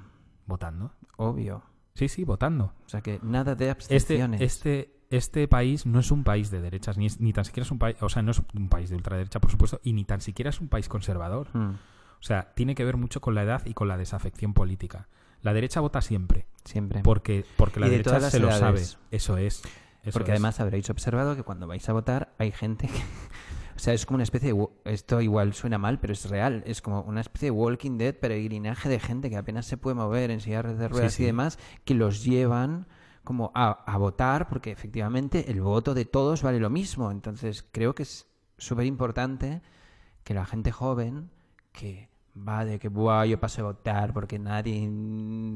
Speaker 2: Votando.
Speaker 1: Obvio.
Speaker 2: Sí, sí, votando.
Speaker 1: O sea que nada de
Speaker 2: Este,
Speaker 1: abstenciones.
Speaker 2: este, este país no es un país de derechas, ni, es- ni tan siquiera es un país, o sea, no es un país de ultraderecha, por supuesto, y ni tan siquiera es un país conservador.
Speaker 1: Mm,
Speaker 2: O sea, tiene que ver mucho con la edad y con la desafección política. La derecha vota siempre,
Speaker 1: siempre.
Speaker 2: porque, porque la
Speaker 1: de
Speaker 2: derecha se lo sabe. Eso es. eso
Speaker 1: Porque
Speaker 2: es.
Speaker 1: además habréis observado que cuando vais a votar hay gente que... O sea, es como una especie de... Esto igual suena mal, pero es real. Es como una especie de Walking Dead, peregrinaje de gente que apenas se puede mover en sillas de ruedas
Speaker 2: sí.
Speaker 1: y demás, que los llevan como a, a votar porque efectivamente el voto de todos vale lo mismo. Entonces creo que es súper importante que la gente joven que va de que Buah, yo paso a votar porque nadie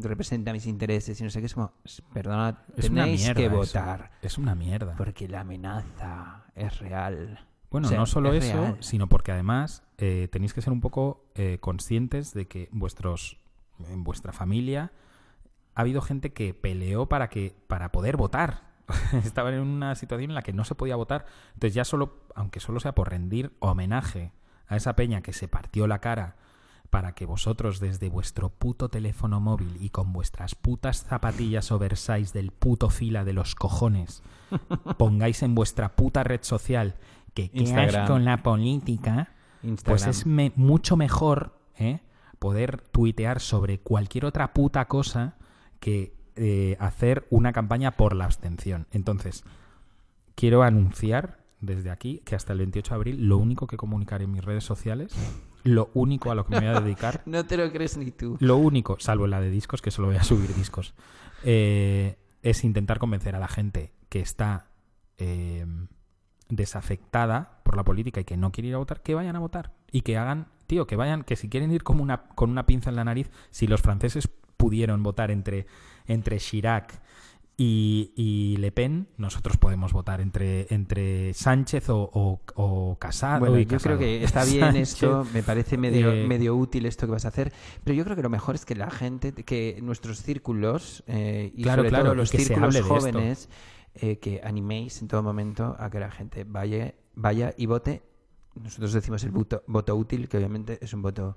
Speaker 1: representa mis intereses y no sé qué es como perdona
Speaker 2: Es una
Speaker 1: tenéis
Speaker 2: mierda
Speaker 1: que
Speaker 2: eso.
Speaker 1: votar
Speaker 2: Es una mierda.
Speaker 1: porque la amenaza es real.
Speaker 2: Bueno,
Speaker 1: O sea,
Speaker 2: no solo
Speaker 1: es
Speaker 2: eso,
Speaker 1: real.
Speaker 2: sino porque además eh, tenéis que ser un poco eh, conscientes de que vuestros, en vuestra familia ha habido gente que peleó para que para poder votar. Estaban en una situación en la que no se podía votar. Entonces ya solo, aunque solo sea por rendir homenaje a esa peña que se partió la cara para que vosotros desde vuestro puto teléfono móvil y con vuestras putas zapatillas oversize del puto fila de los cojones pongáis en vuestra puta red social que
Speaker 1: Instagram.
Speaker 2: asco la política, pues es me- mucho mejor ¿eh? poder tuitear sobre cualquier otra puta cosa que eh, hacer una campaña por la abstención. Entonces, quiero anunciar desde aquí que hasta el 28 de abril lo único que comunicaré en mis redes sociales, lo único a lo que me voy a dedicar,
Speaker 1: No te lo crees ni tú.
Speaker 2: lo único, salvo la de discos, que solo voy a subir discos, eh, es intentar convencer a la gente que está eh, desafectada por la política y que no quiere ir a votar, que vayan a votar y que hagan, tío, que vayan, que si quieren ir como una, con una pinza en la nariz, si los franceses pudieron votar entre, entre Chirac y, y Le Pen, nosotros podemos votar entre, entre Sánchez o, o, o Casado.
Speaker 1: Bueno,
Speaker 2: y
Speaker 1: yo
Speaker 2: Casado.
Speaker 1: creo que está bien
Speaker 2: Sánchez,
Speaker 1: esto, me parece medio,
Speaker 2: eh,
Speaker 1: medio útil esto que vas a hacer, pero yo creo que lo mejor es que la gente, que nuestros círculos eh, y
Speaker 2: Claro,
Speaker 1: sobre
Speaker 2: claro,
Speaker 1: todo los círculos jóvenes, eh, que animéis en todo momento a que la gente vaya, vaya y vote. Nosotros decimos el voto, voto útil, que obviamente es un voto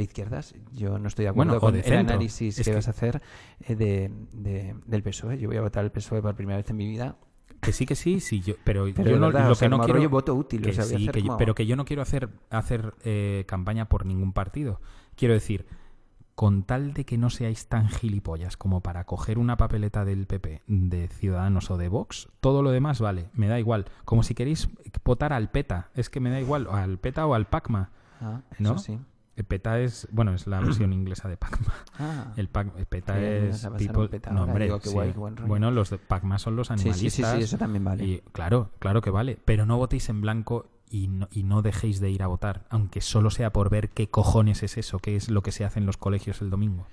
Speaker 1: de izquierdas. Yo no estoy de acuerdo
Speaker 2: Bueno,
Speaker 1: con
Speaker 2: de
Speaker 1: el análisis
Speaker 2: Es
Speaker 1: que,
Speaker 2: que-
Speaker 1: vas a hacer eh, de, de- del PSOE. Yo voy a votar al PSOE por primera vez en mi vida.
Speaker 2: Que sí, que sí, sí, yo, pero,
Speaker 1: Pero
Speaker 2: yo no,
Speaker 1: verdad,
Speaker 2: lo
Speaker 1: sea,
Speaker 2: que no quiero...
Speaker 1: voto útil.
Speaker 2: que
Speaker 1: o sea, voy a
Speaker 2: sí,
Speaker 1: hacer
Speaker 2: que yo-
Speaker 1: como-
Speaker 2: pero que yo no quiero hacer, hacer eh, campaña por ningún partido. Quiero decir, con tal de que no seáis tan gilipollas como para coger una papeleta del PP, de Ciudadanos o de Vox, todo lo demás vale, me da igual. Como si queréis votar al PETA, es que me da igual, al PETA o al PACMA.
Speaker 1: Ah, eso
Speaker 2: ¿no?
Speaker 1: sí.
Speaker 2: PETA es, bueno, es la versión inglesa de PACMA.
Speaker 1: Ah.
Speaker 2: El, Pac- PETA es
Speaker 1: un PETA
Speaker 2: no, hombre,
Speaker 1: digo,
Speaker 2: sí.
Speaker 1: guay.
Speaker 2: Bueno, los de PACMA son los animalistas.
Speaker 1: sí, sí, sí, eso también vale.
Speaker 2: Y claro, claro que vale. Pero no votéis en blanco y no, y no dejéis de ir a votar, aunque solo sea por ver qué cojones es eso, qué es lo que se hace en los colegios el domingo.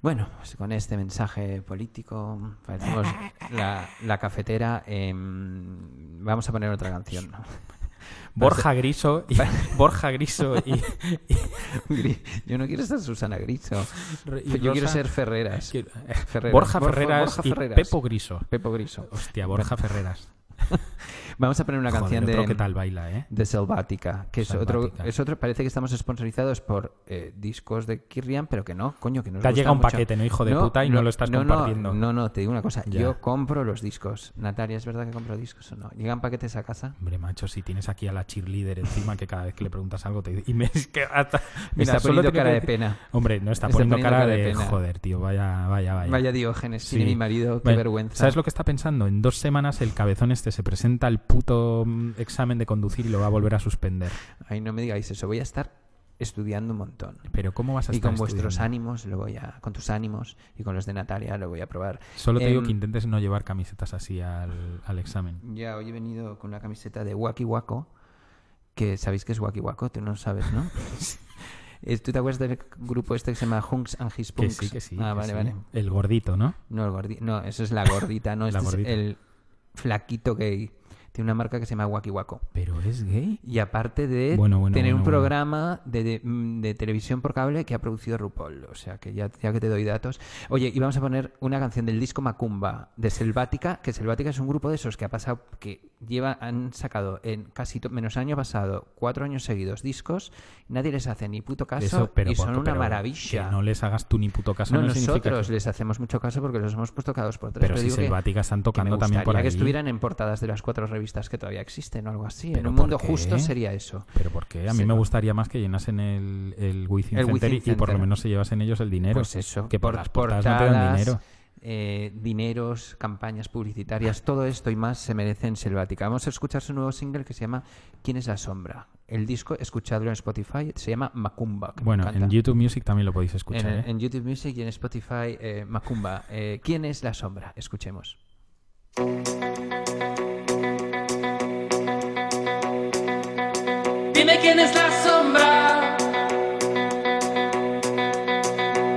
Speaker 1: Bueno, pues con este mensaje político, parecemos la, la cafetera. em, vamos a poner otra canción. ¿no?
Speaker 2: Borja Griso y Borja Griso y,
Speaker 1: Yo no quiero ser Susana Griso.
Speaker 2: y
Speaker 1: Yo quiero ser Ferreras.
Speaker 2: quiero-
Speaker 1: Ferreras.
Speaker 2: Borja
Speaker 1: Borja-
Speaker 2: Ferreras
Speaker 1: Borja
Speaker 2: y
Speaker 1: Ferreras.
Speaker 2: Pepo Griso.
Speaker 1: Pepo Griso.
Speaker 2: Hostia, Borja Ferreras.
Speaker 1: Vamos a poner una
Speaker 2: Joder,
Speaker 1: canción de,
Speaker 2: que tal baila, ¿eh?
Speaker 1: de Selvática, que es otro,
Speaker 2: Selvática.
Speaker 1: es otro. Parece que estamos sponsorizados por eh, discos de Kirrian, pero que no, coño, que nos
Speaker 2: Te
Speaker 1: gusta
Speaker 2: llegado un
Speaker 1: mucho.
Speaker 2: paquete, ¿no, hijo de puta? Y no lo estás
Speaker 1: no,
Speaker 2: compartiendo.
Speaker 1: No, no, te digo una cosa.
Speaker 2: Ya.
Speaker 1: Yo compro los discos. Natalia, ¿es verdad que compro discos o no? ¿Llegan paquetes a casa?
Speaker 2: Hombre, macho, si tienes aquí a la cheerleader encima que cada vez que le preguntas algo te dice... Y me, es que hasta,
Speaker 1: Me
Speaker 2: mira,
Speaker 1: está poniendo cara de pena.
Speaker 2: Hombre, no está,
Speaker 1: Está
Speaker 2: poniendo,
Speaker 1: poniendo
Speaker 2: cara,
Speaker 1: cara de pena.
Speaker 2: joder, tío, vaya, vaya, vaya.
Speaker 1: Vaya Diógenes, tiene
Speaker 2: Sí.
Speaker 1: mi marido, qué vergüenza.
Speaker 2: ¿Sabes lo que está pensando? En dos semanas el cabezón este se presenta al puto mm, examen de conducir y lo va a volver a suspender.
Speaker 1: Ay, no me digáis eso. Voy a estar estudiando un montón.
Speaker 2: Pero ¿cómo vas a
Speaker 1: Y
Speaker 2: estar
Speaker 1: con vuestros ánimos lo voy a, con tus ánimos y con los de Natalia lo voy a probar.
Speaker 2: Solo te digo
Speaker 1: Em,
Speaker 2: que intentes no llevar camisetas así al, al examen.
Speaker 1: Ya, hoy he venido con una camiseta de Waki Wako, que sabéis que es Waki Wako, tú no sabes, ¿no? ¿Tú te acuerdas del grupo este que se llama Hunks and His
Speaker 2: Que
Speaker 1: Punks?
Speaker 2: sí, que sí.
Speaker 1: Ah,
Speaker 2: que
Speaker 1: vale,
Speaker 2: sí.
Speaker 1: vale.
Speaker 2: El gordito, ¿no?
Speaker 1: No, el gordi- no, eso es la gordita, no,
Speaker 2: La
Speaker 1: este
Speaker 2: gordita.
Speaker 1: es el flaquito gay. Tiene una marca que se llama Waki Wako.
Speaker 2: Pero es gay.
Speaker 1: Y aparte de
Speaker 2: Bueno, bueno,
Speaker 1: tener
Speaker 2: bueno,
Speaker 1: un programa de, de- mm, de televisión por cable que ha producido RuPaul. O sea, que ya, ya que te doy datos. Oye, y vamos a poner una canción del disco Macumba de Selvática, que Selvática es un grupo de esos que ha pasado, que lleva, han sacado en casi menos año pasado, cuatro años seguidos discos, nadie les hace ni puto caso
Speaker 2: Eso, pero
Speaker 1: y son
Speaker 2: por-
Speaker 1: una
Speaker 2: pero
Speaker 1: maravilla.
Speaker 2: Que no les hagas tú ni puto caso.
Speaker 1: No,
Speaker 2: No,
Speaker 1: nosotros
Speaker 2: que-
Speaker 1: les hacemos mucho caso porque los hemos puesto cada dos por tres.
Speaker 2: Pero si
Speaker 1: digo que-
Speaker 2: Selvática están
Speaker 1: que me
Speaker 2: tocando también por ahí.
Speaker 1: que estuvieran en portadas de las cuatro revistas que todavía existen o algo así. En
Speaker 2: ¿Pero
Speaker 1: un mundo
Speaker 2: qué?
Speaker 1: justo sería eso.
Speaker 2: Pero ¿por qué? A mí
Speaker 1: Sí,
Speaker 2: me
Speaker 1: no.
Speaker 2: gustaría más que llenasen el, el Within
Speaker 1: El
Speaker 2: Center
Speaker 1: Within
Speaker 2: y, y por lo menos se llevasen ellos el dinero.
Speaker 1: Pues eso,
Speaker 2: Que por,
Speaker 1: por-
Speaker 2: las portadas, no te dan
Speaker 1: portadas,
Speaker 2: dinero.
Speaker 1: eh, dineros, campañas publicitarias, todo esto y más se merece en Selvática. Vamos a escuchar su nuevo single que se llama ¿Quién es la sombra? El disco, escuchadlo en Spotify, se llama Macumba.
Speaker 2: Bueno, en YouTube Music también lo podéis
Speaker 1: En,
Speaker 2: escuchar. ¿eh?
Speaker 1: en YouTube Music y en Spotify, eh, Macumba. Eh, ¿Quién es la sombra? Escuchemos.
Speaker 6: Quién es la sombra.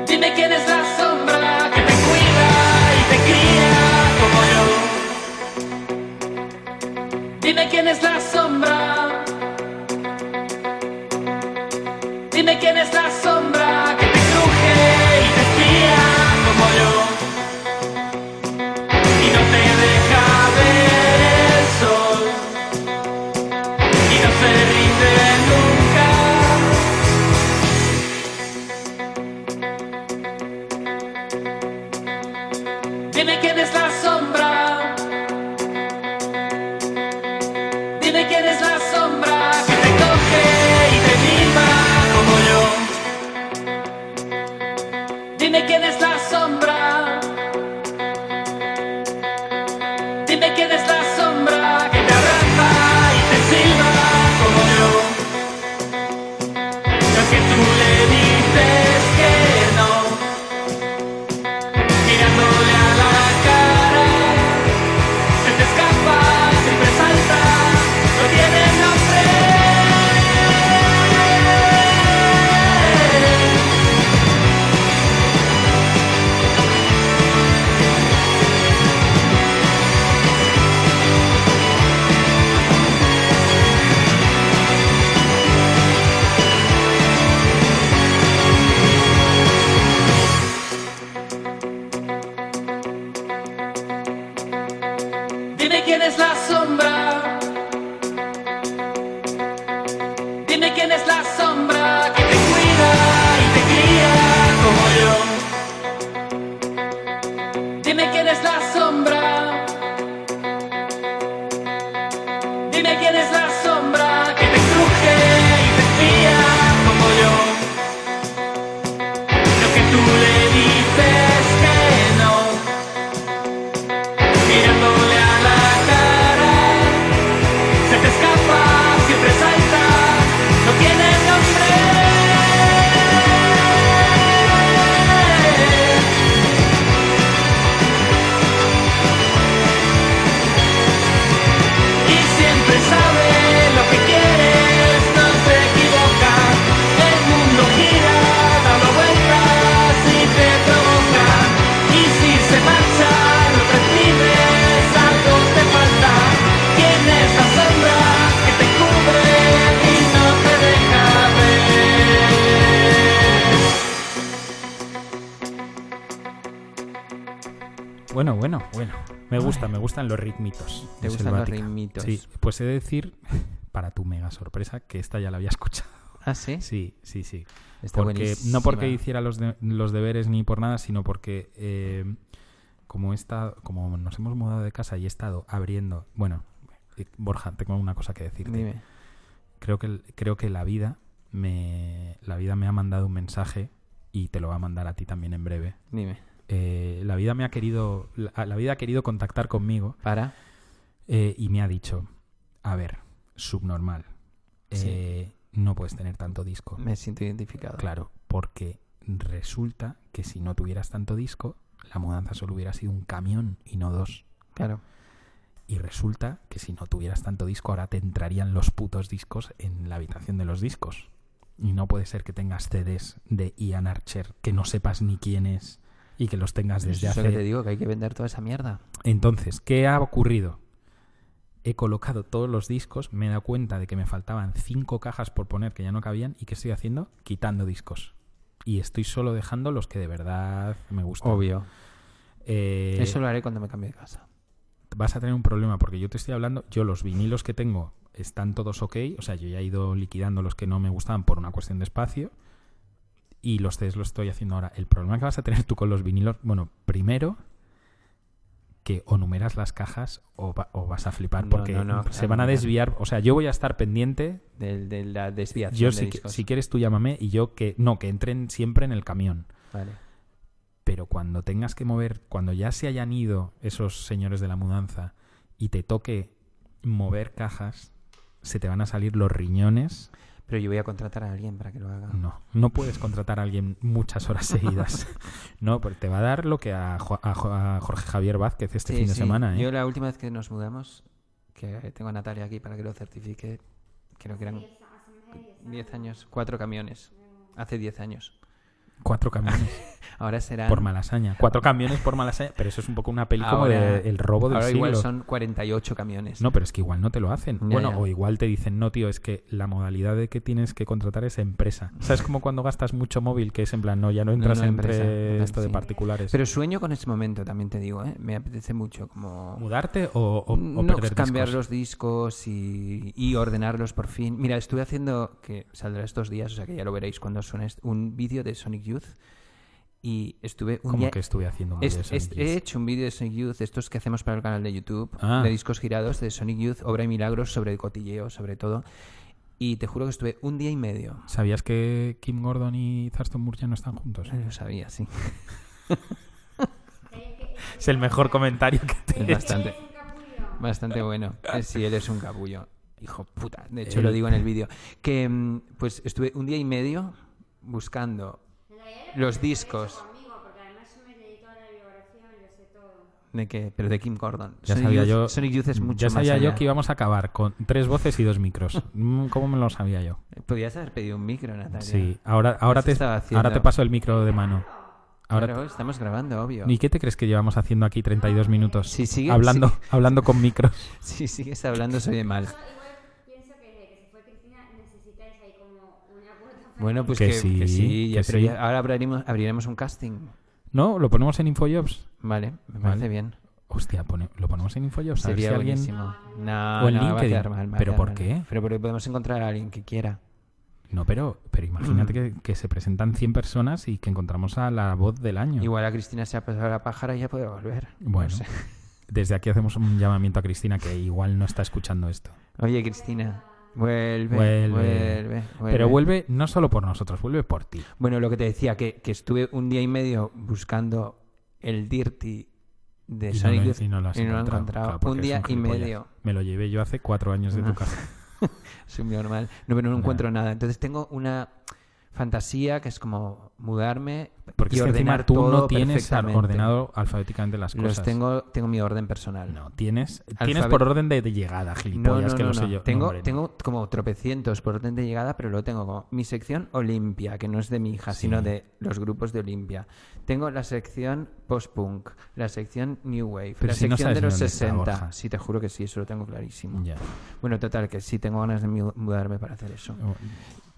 Speaker 6: Dime quién es la sombra que te cuida y te cría como yo. Dime quién es la sombra. Dime quién es la sombra que te cruje y te espía como yo. Y no te deja ver el sol y no se rinde
Speaker 2: gustan los ritmitos.
Speaker 1: ¿Te gustan los ritmitos?
Speaker 2: Sí, pues he de decir, para tu mega sorpresa, que esta ya la había escuchado.
Speaker 1: ¿Ah, sí?
Speaker 2: Sí, sí, sí.
Speaker 1: Está
Speaker 2: porque,
Speaker 1: buenísima.
Speaker 2: no porque hiciera los, de- los deberes ni por nada, sino porque eh, como, está, como nos hemos mudado de casa y he estado abriendo... Bueno, eh, Borja, tengo una cosa que decirte.
Speaker 1: Dime.
Speaker 2: Creo que, creo que la vida me la vida me ha mandado un mensaje y te lo va a mandar a ti también en breve.
Speaker 1: Dime.
Speaker 2: Eh, la vida me ha querido la, la vida ha querido contactar conmigo
Speaker 1: ¿Para?
Speaker 2: eh, y me ha dicho, a ver, subnormal,
Speaker 1: Sí.
Speaker 2: eh, no puedes tener tanto disco.
Speaker 1: Me siento identificado.
Speaker 2: Claro, porque resulta que si no tuvieras tanto disco, la mudanza solo hubiera sido un camión y no dos.
Speaker 1: Claro.
Speaker 2: Y resulta que si no tuvieras tanto disco, ahora te entrarían los putos discos en la habitación de los discos. Y no puede ser que tengas CDs de Ian Archer que no sepas ni quién es y que los tengas desde
Speaker 1: Eso
Speaker 2: hace...
Speaker 1: que te digo, que hay que vender toda esa mierda.
Speaker 2: Entonces, ¿qué ha ocurrido? He colocado todos los discos, me he dado cuenta de que me faltaban cinco cajas por poner que ya no cabían y ¿qué estoy haciendo? Quitando discos. Y estoy solo dejando los que de verdad me gustan.
Speaker 1: Obvio.
Speaker 2: Eh,
Speaker 1: Eso lo haré cuando me cambie de casa.
Speaker 2: vas a tener un problema porque yo te estoy hablando, yo los vinilos que tengo están todos ok, o sea, yo ya he ido liquidando los que no me gustaban por una cuestión de espacio y los CDs los estoy haciendo ahora. El problema que vas a tener tú con los vinilos, bueno, primero que o numeras las cajas o, va- o vas a flipar porque
Speaker 1: no, no,
Speaker 2: se van a desviar, o sea, yo voy a estar pendiente,
Speaker 1: De, de la desviación
Speaker 2: yo
Speaker 1: de
Speaker 2: si,
Speaker 1: discos.
Speaker 2: si quieres tú llámame y yo que no, que entren siempre en el camión.
Speaker 1: Vale.
Speaker 2: pero cuando tengas que mover, cuando ya se hayan ido esos señores de la mudanza y te toque mover cajas, se te van a salir los riñones.
Speaker 1: Pero yo voy a contratar a alguien para que lo haga.
Speaker 2: No, no puedes contratar a alguien muchas horas seguidas. No, porque te va a dar lo que a, Jo- a Jo- a Jorge Javier Vázquez este
Speaker 1: Sí,
Speaker 2: fin de
Speaker 1: sí.
Speaker 2: semana. ¿eh?
Speaker 1: Yo la última vez que nos mudamos, que tengo a Natalia aquí para que lo certifique, creo que eran 10 años, cuatro camiones. Hace 10 años.
Speaker 2: Cuatro camiones
Speaker 1: Ahora serán...
Speaker 2: por malasaña. Cuatro camiones por malasaña. Pero eso es un poco una peli como de El robo del
Speaker 1: Ahora
Speaker 2: siglo.
Speaker 1: igual son 48 camiones.
Speaker 2: No, pero es que igual no te lo hacen.
Speaker 1: Ya,
Speaker 2: bueno,
Speaker 1: ya.
Speaker 2: o igual te dicen, no, tío, es que la modalidad de que tienes que contratar es empresa. ¿Sabes como cuando gastas mucho móvil, que es en plan, no, ya no entras
Speaker 1: no,
Speaker 2: entre
Speaker 1: empresa,
Speaker 2: esto de particulares?
Speaker 1: Pero sueño con ese momento, también te digo, ¿eh? Me apetece mucho como...
Speaker 2: ¿Mudarte o, o, o
Speaker 1: no,
Speaker 2: perder
Speaker 1: cambiar
Speaker 2: discos?
Speaker 1: los discos y, y ordenarlos por fin. Mira, estuve haciendo, que saldrá estos días, o sea que ya lo veréis cuando suene, un vídeo de Sonic Youth y estuve un
Speaker 2: Como
Speaker 1: día...
Speaker 2: que estuve haciendo un
Speaker 1: Es-
Speaker 2: de
Speaker 1: es-
Speaker 2: Sonic
Speaker 1: he
Speaker 2: Youth.
Speaker 1: hecho un vídeo de Sonic Youth, estos que hacemos para el canal de YouTube,
Speaker 2: Ah.
Speaker 1: de discos girados, de Sonic Youth, Obra y Milagros, sobre cotilleo, sobre todo. Y te juro que estuve un día y medio.
Speaker 2: ¿Sabías que Kim Gordon y Thurston Moore ya no están juntos?
Speaker 1: Lo sabía, sí.
Speaker 2: Es el mejor comentario que te
Speaker 1: Es
Speaker 2: he
Speaker 1: bastante, bastante bueno. Eh, Sí, él es un capullo. Hijo puta. De hecho, lo digo en el vídeo. Que mm, pues estuve un día y medio buscando los discos. ¿De qué? Pero de Kim Gordon.
Speaker 2: Ya
Speaker 1: Sonic
Speaker 2: sabía
Speaker 1: Youth-
Speaker 2: yo,
Speaker 1: Sonic Youth es mucho
Speaker 2: ya sabía
Speaker 1: más
Speaker 2: yo que íbamos a acabar con tres voces y dos micros. Mm, ¿Cómo me lo sabía yo?
Speaker 1: Podías haber pedido un micro, Natalia.
Speaker 2: Sí, ahora, ahora, te, ahora te paso el micro de mano. Ahora
Speaker 1: Claro, estamos grabando, obvio.
Speaker 2: ¿Y qué te crees que llevamos haciendo aquí 32 minutos?
Speaker 1: Si sigue-
Speaker 2: hablando,
Speaker 1: sigue-
Speaker 2: hablando con micros.
Speaker 1: Si sigues hablando, soy de mal.
Speaker 7: Pienso que desde que se fue Cristina necesitáis ahí como una puerta
Speaker 1: Bueno, pues
Speaker 2: Que
Speaker 1: que,
Speaker 2: sí,
Speaker 1: que sí, ya-
Speaker 2: que
Speaker 1: pero
Speaker 2: sí.
Speaker 1: ya- ahora abriremos, abriremos un casting.
Speaker 2: No, lo ponemos en Infojobs.
Speaker 1: Vale, me
Speaker 2: Vale.
Speaker 1: parece bien.
Speaker 2: Hostia, pone- lo ponemos en Infojobs.
Speaker 1: Sería
Speaker 2: si alguien-
Speaker 1: buenísimo. No,
Speaker 2: O en
Speaker 1: no, va a
Speaker 2: LinkedIn.
Speaker 1: quedar mal, va a
Speaker 2: ¿Pero
Speaker 1: quedar
Speaker 2: por
Speaker 1: mal.
Speaker 2: qué?
Speaker 1: Pero porque podemos encontrar a alguien que quiera.
Speaker 2: No, pero, pero imagínate que, que se presentan 100 personas y que encontramos a la voz del año.
Speaker 1: Igual a Cristina se ha pasado la pájara y ya puede volver. No
Speaker 2: Bueno,
Speaker 1: sé.
Speaker 2: desde aquí hacemos un llamamiento a Cristina que igual no está escuchando esto.
Speaker 1: Oye, Cristina, vuelve,
Speaker 2: Vuelve.
Speaker 1: vuelve, vuelve.
Speaker 2: Pero vuelve no solo por nosotros, vuelve por ti.
Speaker 1: Bueno, lo que te decía, que, que estuve un día y medio buscando el Dirty de
Speaker 2: Y no lo- y no lo has
Speaker 1: y no lo he
Speaker 2: encontrado, claro,
Speaker 1: un día y medio.
Speaker 2: Me lo llevé yo hace cuatro años de tu
Speaker 1: Ah.
Speaker 2: casa.
Speaker 1: Soy muy normal. No, pero no encuentro nada. Entonces tengo una fantasía que es como mudarme
Speaker 2: Porque
Speaker 1: y
Speaker 2: es que
Speaker 1: ordenar
Speaker 2: tú
Speaker 1: todo
Speaker 2: no tienes ordenado alfabéticamente las
Speaker 1: Los
Speaker 2: cosas.
Speaker 1: tengo, tengo mi orden personal.
Speaker 2: No, tienes, tienes por orden de, de llegada,
Speaker 1: No,
Speaker 2: gilipollas,
Speaker 1: no,
Speaker 2: que
Speaker 1: no,
Speaker 2: sé
Speaker 1: no.
Speaker 2: yo. No,
Speaker 1: Tengo,
Speaker 2: hombre, no.
Speaker 1: tengo como tropecientos por orden de llegada, pero lo tengo como mi sección Olimpia, que no es de mi hija,
Speaker 2: Sí.
Speaker 1: sino de los grupos de Olimpia. Tengo la sección post-punk, la sección New Wave,
Speaker 2: Pero
Speaker 1: la
Speaker 2: si no
Speaker 1: sección de los
Speaker 2: dónde está,
Speaker 1: 60.
Speaker 2: Borja.
Speaker 1: sí, te juro que sí, eso lo tengo clarísimo. Bueno, total, que sí tengo ganas de mu- mudarme para hacer eso.
Speaker 2: Oh,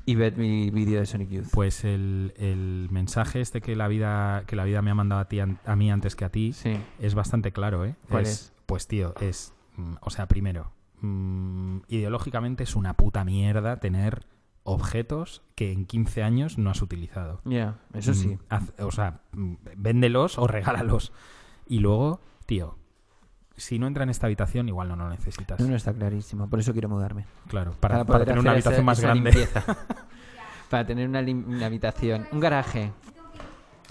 Speaker 1: Y ver mi vídeo de Sonic Youth.
Speaker 2: Pues el, el mensaje este que la vida que la vida me ha mandado a ti a mí antes que a ti
Speaker 1: Sí.
Speaker 2: es bastante claro, ¿eh?
Speaker 1: ¿Cuál es?
Speaker 2: Pues tío, es mm, o sea, primero, mm, ideológicamente es una puta mierda tener objetos que en 15 años no has utilizado.
Speaker 1: Ya, eso
Speaker 2: Mm,
Speaker 1: sí.
Speaker 2: haz- o sea, véndelos o regálalos. Y luego, tío, si no entra en esta habitación, igual no lo necesitas.
Speaker 1: No, no está clarísimo. Por eso quiero mudarme.
Speaker 2: Claro, para, tener una habitación
Speaker 1: esa-
Speaker 2: más
Speaker 1: esa
Speaker 2: grande.
Speaker 1: para tener una, habitación. Un garaje.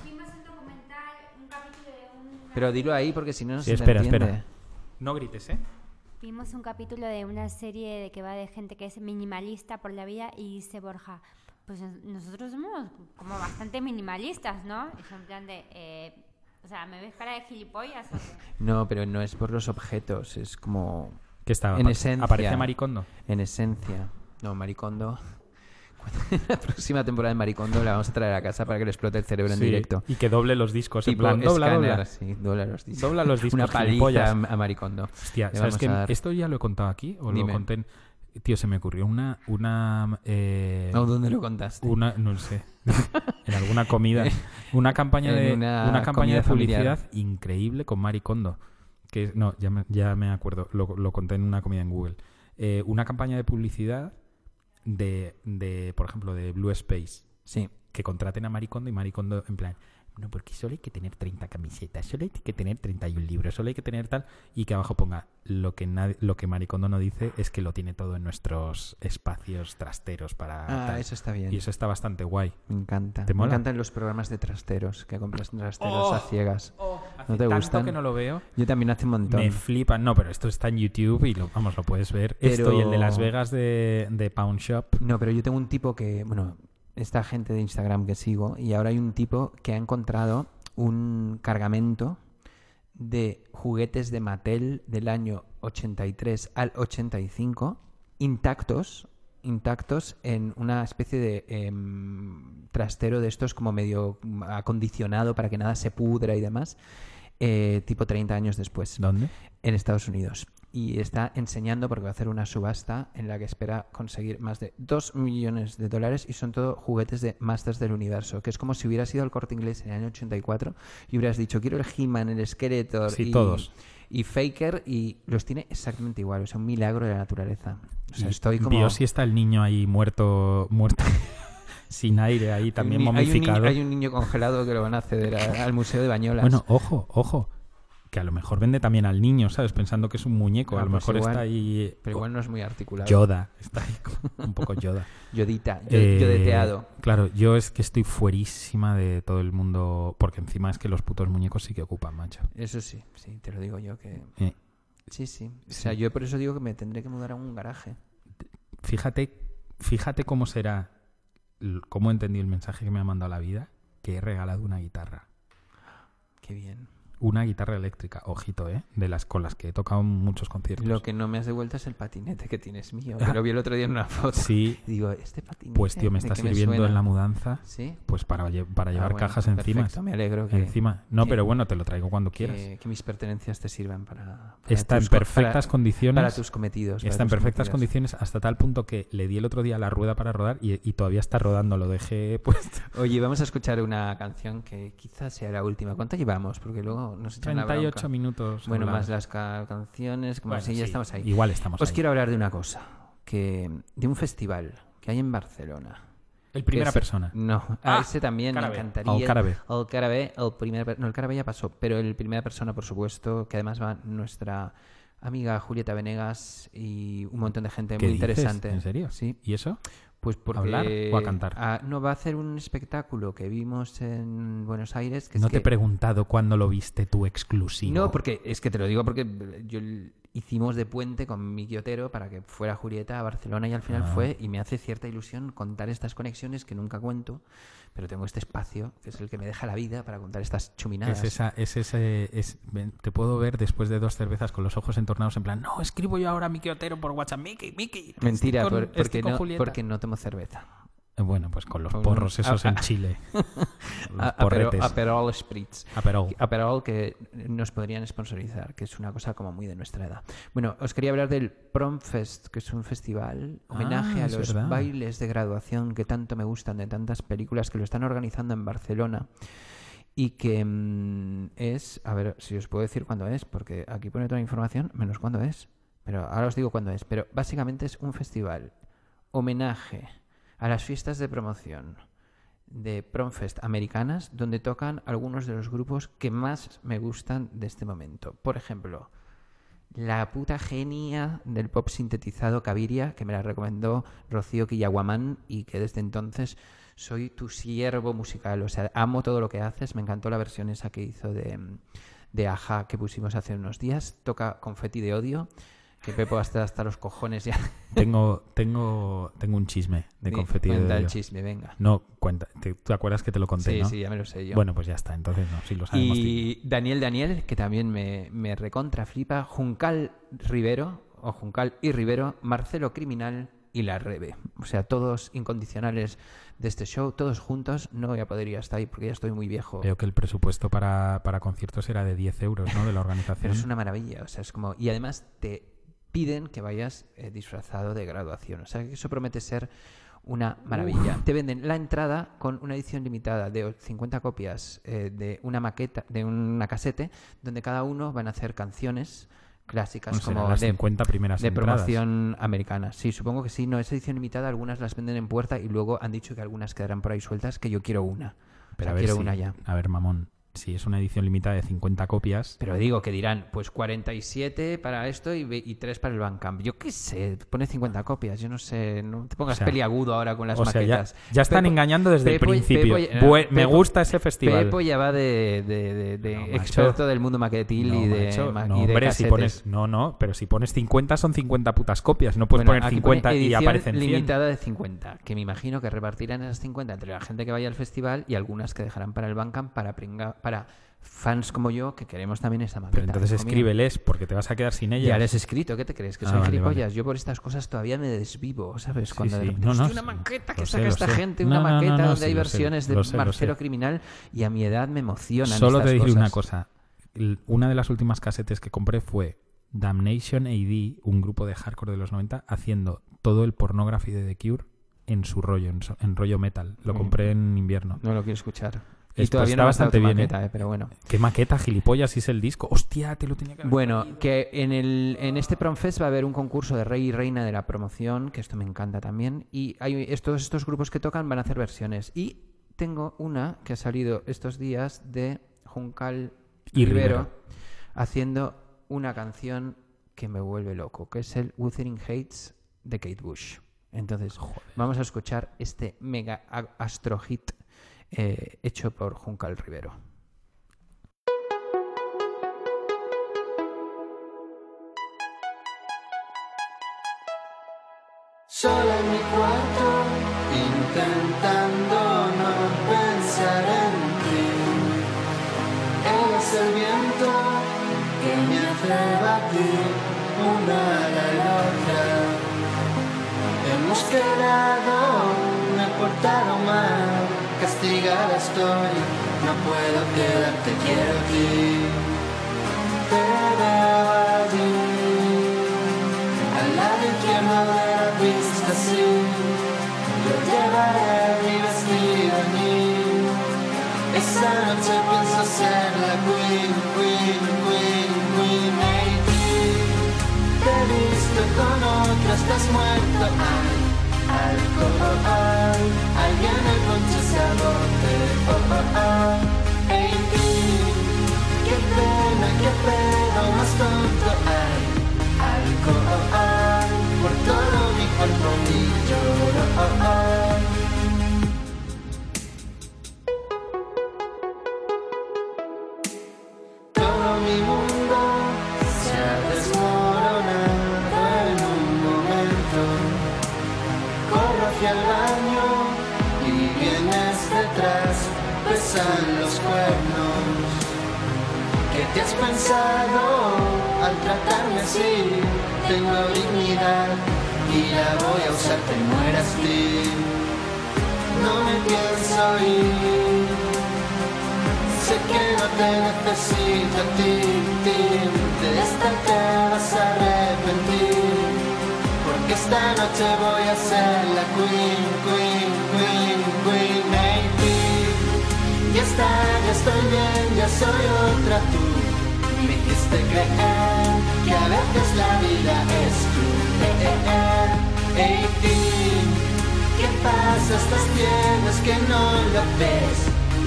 Speaker 7: Vimos un documental, un capítulo de un...
Speaker 1: Pero dilo ahí porque si no no
Speaker 2: Sí,
Speaker 1: se te
Speaker 2: espera,
Speaker 1: entiende.
Speaker 2: espera. No grites, ¿eh?
Speaker 7: Vimos un capítulo de una serie de que va de gente que es minimalista por la vida y dice Borja, pues nos- nosotros somos como bastante minimalistas, ¿no? Yo en plan de, eh, o sea, ¿me ves cara de gilipollas o qué?
Speaker 1: No, pero no es por los objetos, es como
Speaker 2: ¿Qué estaba?
Speaker 1: En esencia.
Speaker 2: ¿Aparece Maricondo?
Speaker 1: en esencia. No, Maricondo. La próxima temporada de Maricondo la vamos a traer a casa para que le explote el cerebro en directo.
Speaker 2: Y que doble los discos. en
Speaker 1: Tipo
Speaker 2: plan, dobla,
Speaker 1: escáner,
Speaker 2: dobla.
Speaker 1: sí, dobla los discos.
Speaker 2: Dobla los discos,
Speaker 1: Una paliza a, Maricondo.
Speaker 2: Hostia, ¿sabes
Speaker 1: dar-
Speaker 2: Esto ya lo he contado aquí o
Speaker 1: Dime.
Speaker 2: lo conté en- Tío, se me ocurrió una... una eh,
Speaker 1: ¿Dónde lo contaste?
Speaker 2: una no sé en alguna comida una campaña de
Speaker 1: una
Speaker 2: una, campaña de
Speaker 1: familiar.
Speaker 2: publicidad increíble con Maricondo que es- no ya me, ya me acuerdo lo, lo conté en una comida en Google Eh, una campaña de publicidad de, de por ejemplo de Blue Space
Speaker 1: Sí.
Speaker 2: que contraten a Maricondo y Maricondo en plan no, porque solo hay que tener 30 camisetas, solo hay que tener 31 libros, solo hay que tener tal, y que abajo ponga lo que nadie, lo que Maricondo no dice es que lo tiene todo en nuestros espacios trasteros para
Speaker 1: Ah,
Speaker 2: tal.
Speaker 1: eso está bien.
Speaker 2: Y eso está bastante guay.
Speaker 1: Me encanta.
Speaker 2: ¿Te
Speaker 1: Me encantan los programas de trasteros, que compras trasteros
Speaker 2: Oh,
Speaker 1: a ciegas.
Speaker 2: Hace
Speaker 1: ¿No te gustan?
Speaker 2: que no lo veo.
Speaker 1: Yo también hace un montón.
Speaker 2: Me flipan. No, pero esto está en YouTube y lo, vamos, lo puedes ver. Esto y el de Las Vegas de, de Pound Shop.
Speaker 1: No, pero yo tengo un tipo que, bueno, esta gente de Instagram que sigo, y ahora hay un tipo que ha encontrado un cargamento de juguetes de Mattel del año 83 al 85 intactos intactos en una especie de em, trastero de estos como medio acondicionado para que nada se pudra y demás eh, tipo 30 años después
Speaker 2: ¿Dónde?
Speaker 1: en Estados Unidos. Y está enseñando porque va a hacer una subasta en la que espera conseguir más de 2 millones de dólares y son todo juguetes de Masters del Universo, que es como si hubieras ido al corte inglés en el año 84 y hubieras dicho, quiero el He-Man, el Skeletor
Speaker 2: Sí,
Speaker 1: y,
Speaker 2: todos.
Speaker 1: y Faker y los tiene exactamente igual, o sea, un milagro de la naturaleza. O sea,
Speaker 2: Y
Speaker 1: estoy como...
Speaker 2: vio si está el niño ahí muerto, muerto, sin aire ahí, también
Speaker 1: Hay un niño-
Speaker 2: momificado.
Speaker 1: Hay un, niño congelado que lo van a ceder a- al Museo de Bañolas.
Speaker 2: Bueno, ojo, ojo. Que a lo mejor vende también al niño, ¿sabes? Pensando que es un muñeco.
Speaker 1: Ah,
Speaker 2: a lo
Speaker 1: pues
Speaker 2: mejor
Speaker 1: igual.
Speaker 2: está ahí.
Speaker 1: pero igual no es muy articulado.
Speaker 2: Yoda. Está ahí como un poco Yoda.
Speaker 1: Yodita, yo,
Speaker 2: Eh,
Speaker 1: yodeteado.
Speaker 2: Claro, yo es que estoy fuerísima de todo el mundo. Porque encima es que los putos muñecos sí que ocupan, macho.
Speaker 1: Eso sí, sí, te lo digo yo que...
Speaker 2: Eh,
Speaker 1: Sí, sí. O sea, yo por eso digo que me tendré que mudar a un garaje.
Speaker 2: fíjate, fíjate cómo será, cómo he entendido el mensaje que me ha mandado la vida, que he regalado una guitarra.
Speaker 1: Qué bien.
Speaker 2: Una guitarra eléctrica, ojito, ¿eh? De las con las que he tocado en muchos conciertos.
Speaker 1: Lo que no me has devuelto es el patinete que tienes mío. Que lo vi el otro día en una foto.
Speaker 2: Sí,
Speaker 1: Y digo, este patinete.
Speaker 2: pues tío, me
Speaker 1: ¿de
Speaker 2: está
Speaker 1: me
Speaker 2: sirviendo en la mudanza.
Speaker 1: Sí.
Speaker 2: Pues para, lle- para
Speaker 1: Ah,
Speaker 2: llevar
Speaker 1: bueno,
Speaker 2: cajas encima.
Speaker 1: perfecto, Me alegro que,
Speaker 2: Encima. No,
Speaker 1: que-
Speaker 2: pero bueno, te lo traigo cuando quieras.
Speaker 1: que, mis pertenencias te sirvan para. para
Speaker 2: Está en perfectas
Speaker 1: para-
Speaker 2: condiciones.
Speaker 1: Para tus cometidos.
Speaker 2: Está en perfectas
Speaker 1: cometidos.
Speaker 2: condiciones hasta tal punto que le di el otro día la rueda para rodar y, y todavía está rodando. Lo dejé puesto.
Speaker 1: Oye, vamos a escuchar una canción que quizás sea la última. ¿Cuánto llevamos? Porque luego nos echan la
Speaker 2: 38
Speaker 1: bronca.
Speaker 2: minutos.
Speaker 1: Bueno,
Speaker 2: hablando.
Speaker 1: más las ca- canciones, como
Speaker 2: Bueno,
Speaker 1: si ya
Speaker 2: sí,
Speaker 1: estamos ahí.
Speaker 2: Igual estamos
Speaker 1: Os
Speaker 2: ahí.
Speaker 1: quiero hablar de una cosa, que de un festival que hay en Barcelona.
Speaker 2: El primera
Speaker 1: Ese-
Speaker 2: persona.
Speaker 1: No,
Speaker 2: Ah,
Speaker 1: a ese también
Speaker 2: Carabé.
Speaker 1: me encantaría.
Speaker 2: Al Carabé.
Speaker 1: El Carabé, el primer, no, el Carabé ya pasó, pero el primera persona, por supuesto, que además va nuestra amiga Julieta Venegas y un montón de gente
Speaker 2: ¿Qué
Speaker 1: muy
Speaker 2: dices?
Speaker 1: interesante.
Speaker 2: ¿En serio?
Speaker 1: Sí,
Speaker 2: ¿Y eso?
Speaker 1: Pues porque...
Speaker 2: hablar o a cantar?
Speaker 1: Ah, no, va a hacer un espectáculo que vimos en Buenos Aires. Que
Speaker 2: no
Speaker 1: es
Speaker 2: te he
Speaker 1: que-
Speaker 2: preguntado cuándo lo viste tú exclusivo.
Speaker 1: No, porque es que te lo digo porque yo hicimos de puente con Miki Otero para que fuera Julieta a Barcelona y al final
Speaker 2: Ah.
Speaker 1: fue y me hace cierta ilusión contar estas conexiones que nunca cuento, pero tengo este espacio que es el que me deja la vida para contar estas chuminadas.
Speaker 2: Es esa, es ese, es, te puedo ver después de dos cervezas con los ojos entornados en plan, no, escribo yo ahora a Miki Otero por WhatsApp, Miki, Miki.
Speaker 1: Mentira,
Speaker 2: con-
Speaker 1: por- porque, no,
Speaker 2: Julieta".
Speaker 1: porque no tomo cerveza.
Speaker 2: Eh, Bueno, pues con los porros esos
Speaker 1: a-
Speaker 2: en
Speaker 1: a-
Speaker 2: Chile. los
Speaker 1: A- Aperol,
Speaker 2: porretes.
Speaker 1: Aperol Spritz.
Speaker 2: Aperol.
Speaker 1: Aperol que nos podrían sponsorizar, que es una cosa como muy de nuestra edad. Bueno, os quería hablar del Prom Fest, que es un festival homenaje
Speaker 2: Ah,
Speaker 1: a
Speaker 2: es
Speaker 1: los
Speaker 2: verdad.
Speaker 1: bailes de graduación que tanto me gustan de tantas películas que lo están organizando en Barcelona y que mm, es, a ver si os puedo decir cuándo es, porque aquí pone toda la información menos cuándo es, pero ahora os digo cuándo es, pero básicamente es un festival homenaje a las fiestas de promoción de Promfest americanas donde tocan algunos de los grupos que más me gustan de este momento. Por ejemplo, la puta genia del pop sintetizado Caviria, que me la recomendó Rocío Quillaguamán y que desde entonces soy tu siervo musical. O sea, amo todo lo que haces. Me encantó la versión esa que hizo de, de Aja que pusimos hace unos días. Toca Confetti de Odio. Que Pepo hasta, hasta los cojones ya.
Speaker 2: Tengo, tengo, tengo un chisme de
Speaker 1: Di-
Speaker 2: confeti de
Speaker 1: Cuenta el chisme, venga.
Speaker 2: No, cuenta. ¿Te, ¿Tú acuerdas que te lo conté,
Speaker 1: Sí,
Speaker 2: no?
Speaker 1: sí, ya me lo sé yo.
Speaker 2: Bueno, pues ya está. Entonces no, sí lo sabemos.
Speaker 1: Y Daniel Daniel, que también me, me recontra flipa, Juncal Rivero, o Juncal y Rivero, Marcelo Criminal y La Rebe. O sea, todos incondicionales de este show, todos juntos. No voy a poder ir hasta ahí porque ya estoy muy viejo.
Speaker 2: Veo que el presupuesto para, para conciertos era de 10 euros, ¿no? De la organización.
Speaker 1: Pero es una maravilla, o sea, es como... Y además te piden que vayas eh, disfrazado de graduación, o sea, que eso promete ser una maravilla. Te venden la entrada con una edición limitada de 50 copias eh, de una maqueta, de una casete, donde cada uno van a hacer canciones clásicas
Speaker 2: Bueno,
Speaker 1: como
Speaker 2: las
Speaker 1: de,
Speaker 2: 50 primeras
Speaker 1: de
Speaker 2: entradas.
Speaker 1: promoción americana. Sí, supongo que sí, no es edición limitada, algunas las venden en puerta y luego han dicho que algunas quedarán por ahí sueltas, que yo quiero una. O
Speaker 2: Pero
Speaker 1: sea,
Speaker 2: a ver,
Speaker 1: quiero
Speaker 2: si-
Speaker 1: una ya.
Speaker 2: a ver, mamón, si es una edición limitada de 50 copias,
Speaker 1: Pero digo que dirán, pues 47 para esto y, y 3 para el Bandcamp. Yo qué sé, pone 50 copias, yo no sé, no te pongas
Speaker 2: O sea,
Speaker 1: peliagudo ahora con las
Speaker 2: o sea, ya,
Speaker 1: maquetas.
Speaker 2: ya están
Speaker 1: Pepo-
Speaker 2: engañando desde
Speaker 1: Pepo-
Speaker 2: el principio.
Speaker 1: Pepo-
Speaker 2: me gusta ese festival.
Speaker 1: Pepo ya va de, de- de- de
Speaker 2: No, macho.
Speaker 1: experto del mundo maquetil
Speaker 2: No,
Speaker 1: y de,
Speaker 2: macho,
Speaker 1: ma- y
Speaker 2: hombre, si pones, no, no, pero si pones 50 son 50 putas copias. No puedes
Speaker 1: Bueno,
Speaker 2: poner
Speaker 1: aquí pone
Speaker 2: 50 y aparecen 100.
Speaker 1: limitada de 50, que me imagino que repartirán esas 50 entre la gente que vaya al festival y algunas que dejarán para el Bandcamp para, pringa- para fans como yo que queremos también esa maqueta.
Speaker 2: Pero entonces escríbeles porque te vas a quedar sin ella.
Speaker 1: Ya les he escrito, ¿qué te crees? Que
Speaker 2: Ah,
Speaker 1: soy
Speaker 2: vale,
Speaker 1: gilipollas.
Speaker 2: vale.
Speaker 1: Yo por estas cosas todavía me desvivo, ¿sabes? Cuando de
Speaker 2: sí.
Speaker 1: repente,
Speaker 2: No, no,
Speaker 1: "Hostia, una maqueta que
Speaker 2: sé,
Speaker 1: saca esta
Speaker 2: sé.
Speaker 1: gente,
Speaker 2: No,
Speaker 1: una
Speaker 2: no, no,
Speaker 1: maqueta
Speaker 2: no,
Speaker 1: donde
Speaker 2: sí,
Speaker 1: hay
Speaker 2: sé,
Speaker 1: versiones de
Speaker 2: sé, lo
Speaker 1: Marcelo. Criminal y a mi edad me emocionan
Speaker 2: Solo
Speaker 1: estas
Speaker 2: te diré una cosa. Una de las últimas casetes que compré fue Damnation AD, un grupo de hardcore de los 90, haciendo todo el pornography de The Cure en su rollo, en, so- en rollo metal. Lo compré en invierno.
Speaker 1: No lo quiero escuchar. Y
Speaker 2: Es- pues
Speaker 1: todavía
Speaker 2: está
Speaker 1: no
Speaker 2: bastante bien, ¿eh?
Speaker 1: maqueta, eh, pero bueno.
Speaker 2: ¿Qué maqueta, gilipollas, es el disco? Hostia, te lo tenía que haber
Speaker 1: Bueno, que en, el, en este Promfest va a haber un concurso de rey y reina de la promoción, que esto me encanta también. Y hay estos, estos grupos que tocan van a hacer versiones. Y tengo una que ha salido estos días de Juncal
Speaker 2: Y
Speaker 1: Rivero,
Speaker 2: Rivero.
Speaker 1: haciendo una canción que me vuelve loco, que es el Wuthering Hates de Kate Bush. Entonces, vamos a escuchar este mega astro hit eh, hecho por Juncal Rivero.
Speaker 8: Solo en mi cuarto, intentando no pensar en ti. Eres el viento que me hace batir una a la otra. Hemos quedado, me castigada no puedo quedarte, quiero a ti. Te veo allí, al lado izquierdo de la pista, sí. Yo llevaré mi vestido allí. Esa noche pienso ser la queen, queen, queen, queen. Hey, te he visto con otro, estás muerto. Ay, alcohol, alguien el ponche se. Oh, oh, oh. Por todo mi cuerpo y lloro. Pesan los cuernos. ¿Qué te has pensado al tratarme así? Tengo dignidad y la voy a usar, te mueras ti. No me pienso ir. Sé que no te necesito ti, ti. De esta te vas a arrepentir. Porque esta noche voy a ser la queen, queen, queen, queen, está, ya estoy bien, ya soy otra tú. Me hiciste creer que a veces la vida es cruel. Teen, ¿Qué pasa? Estás ciego, es que no lo ves.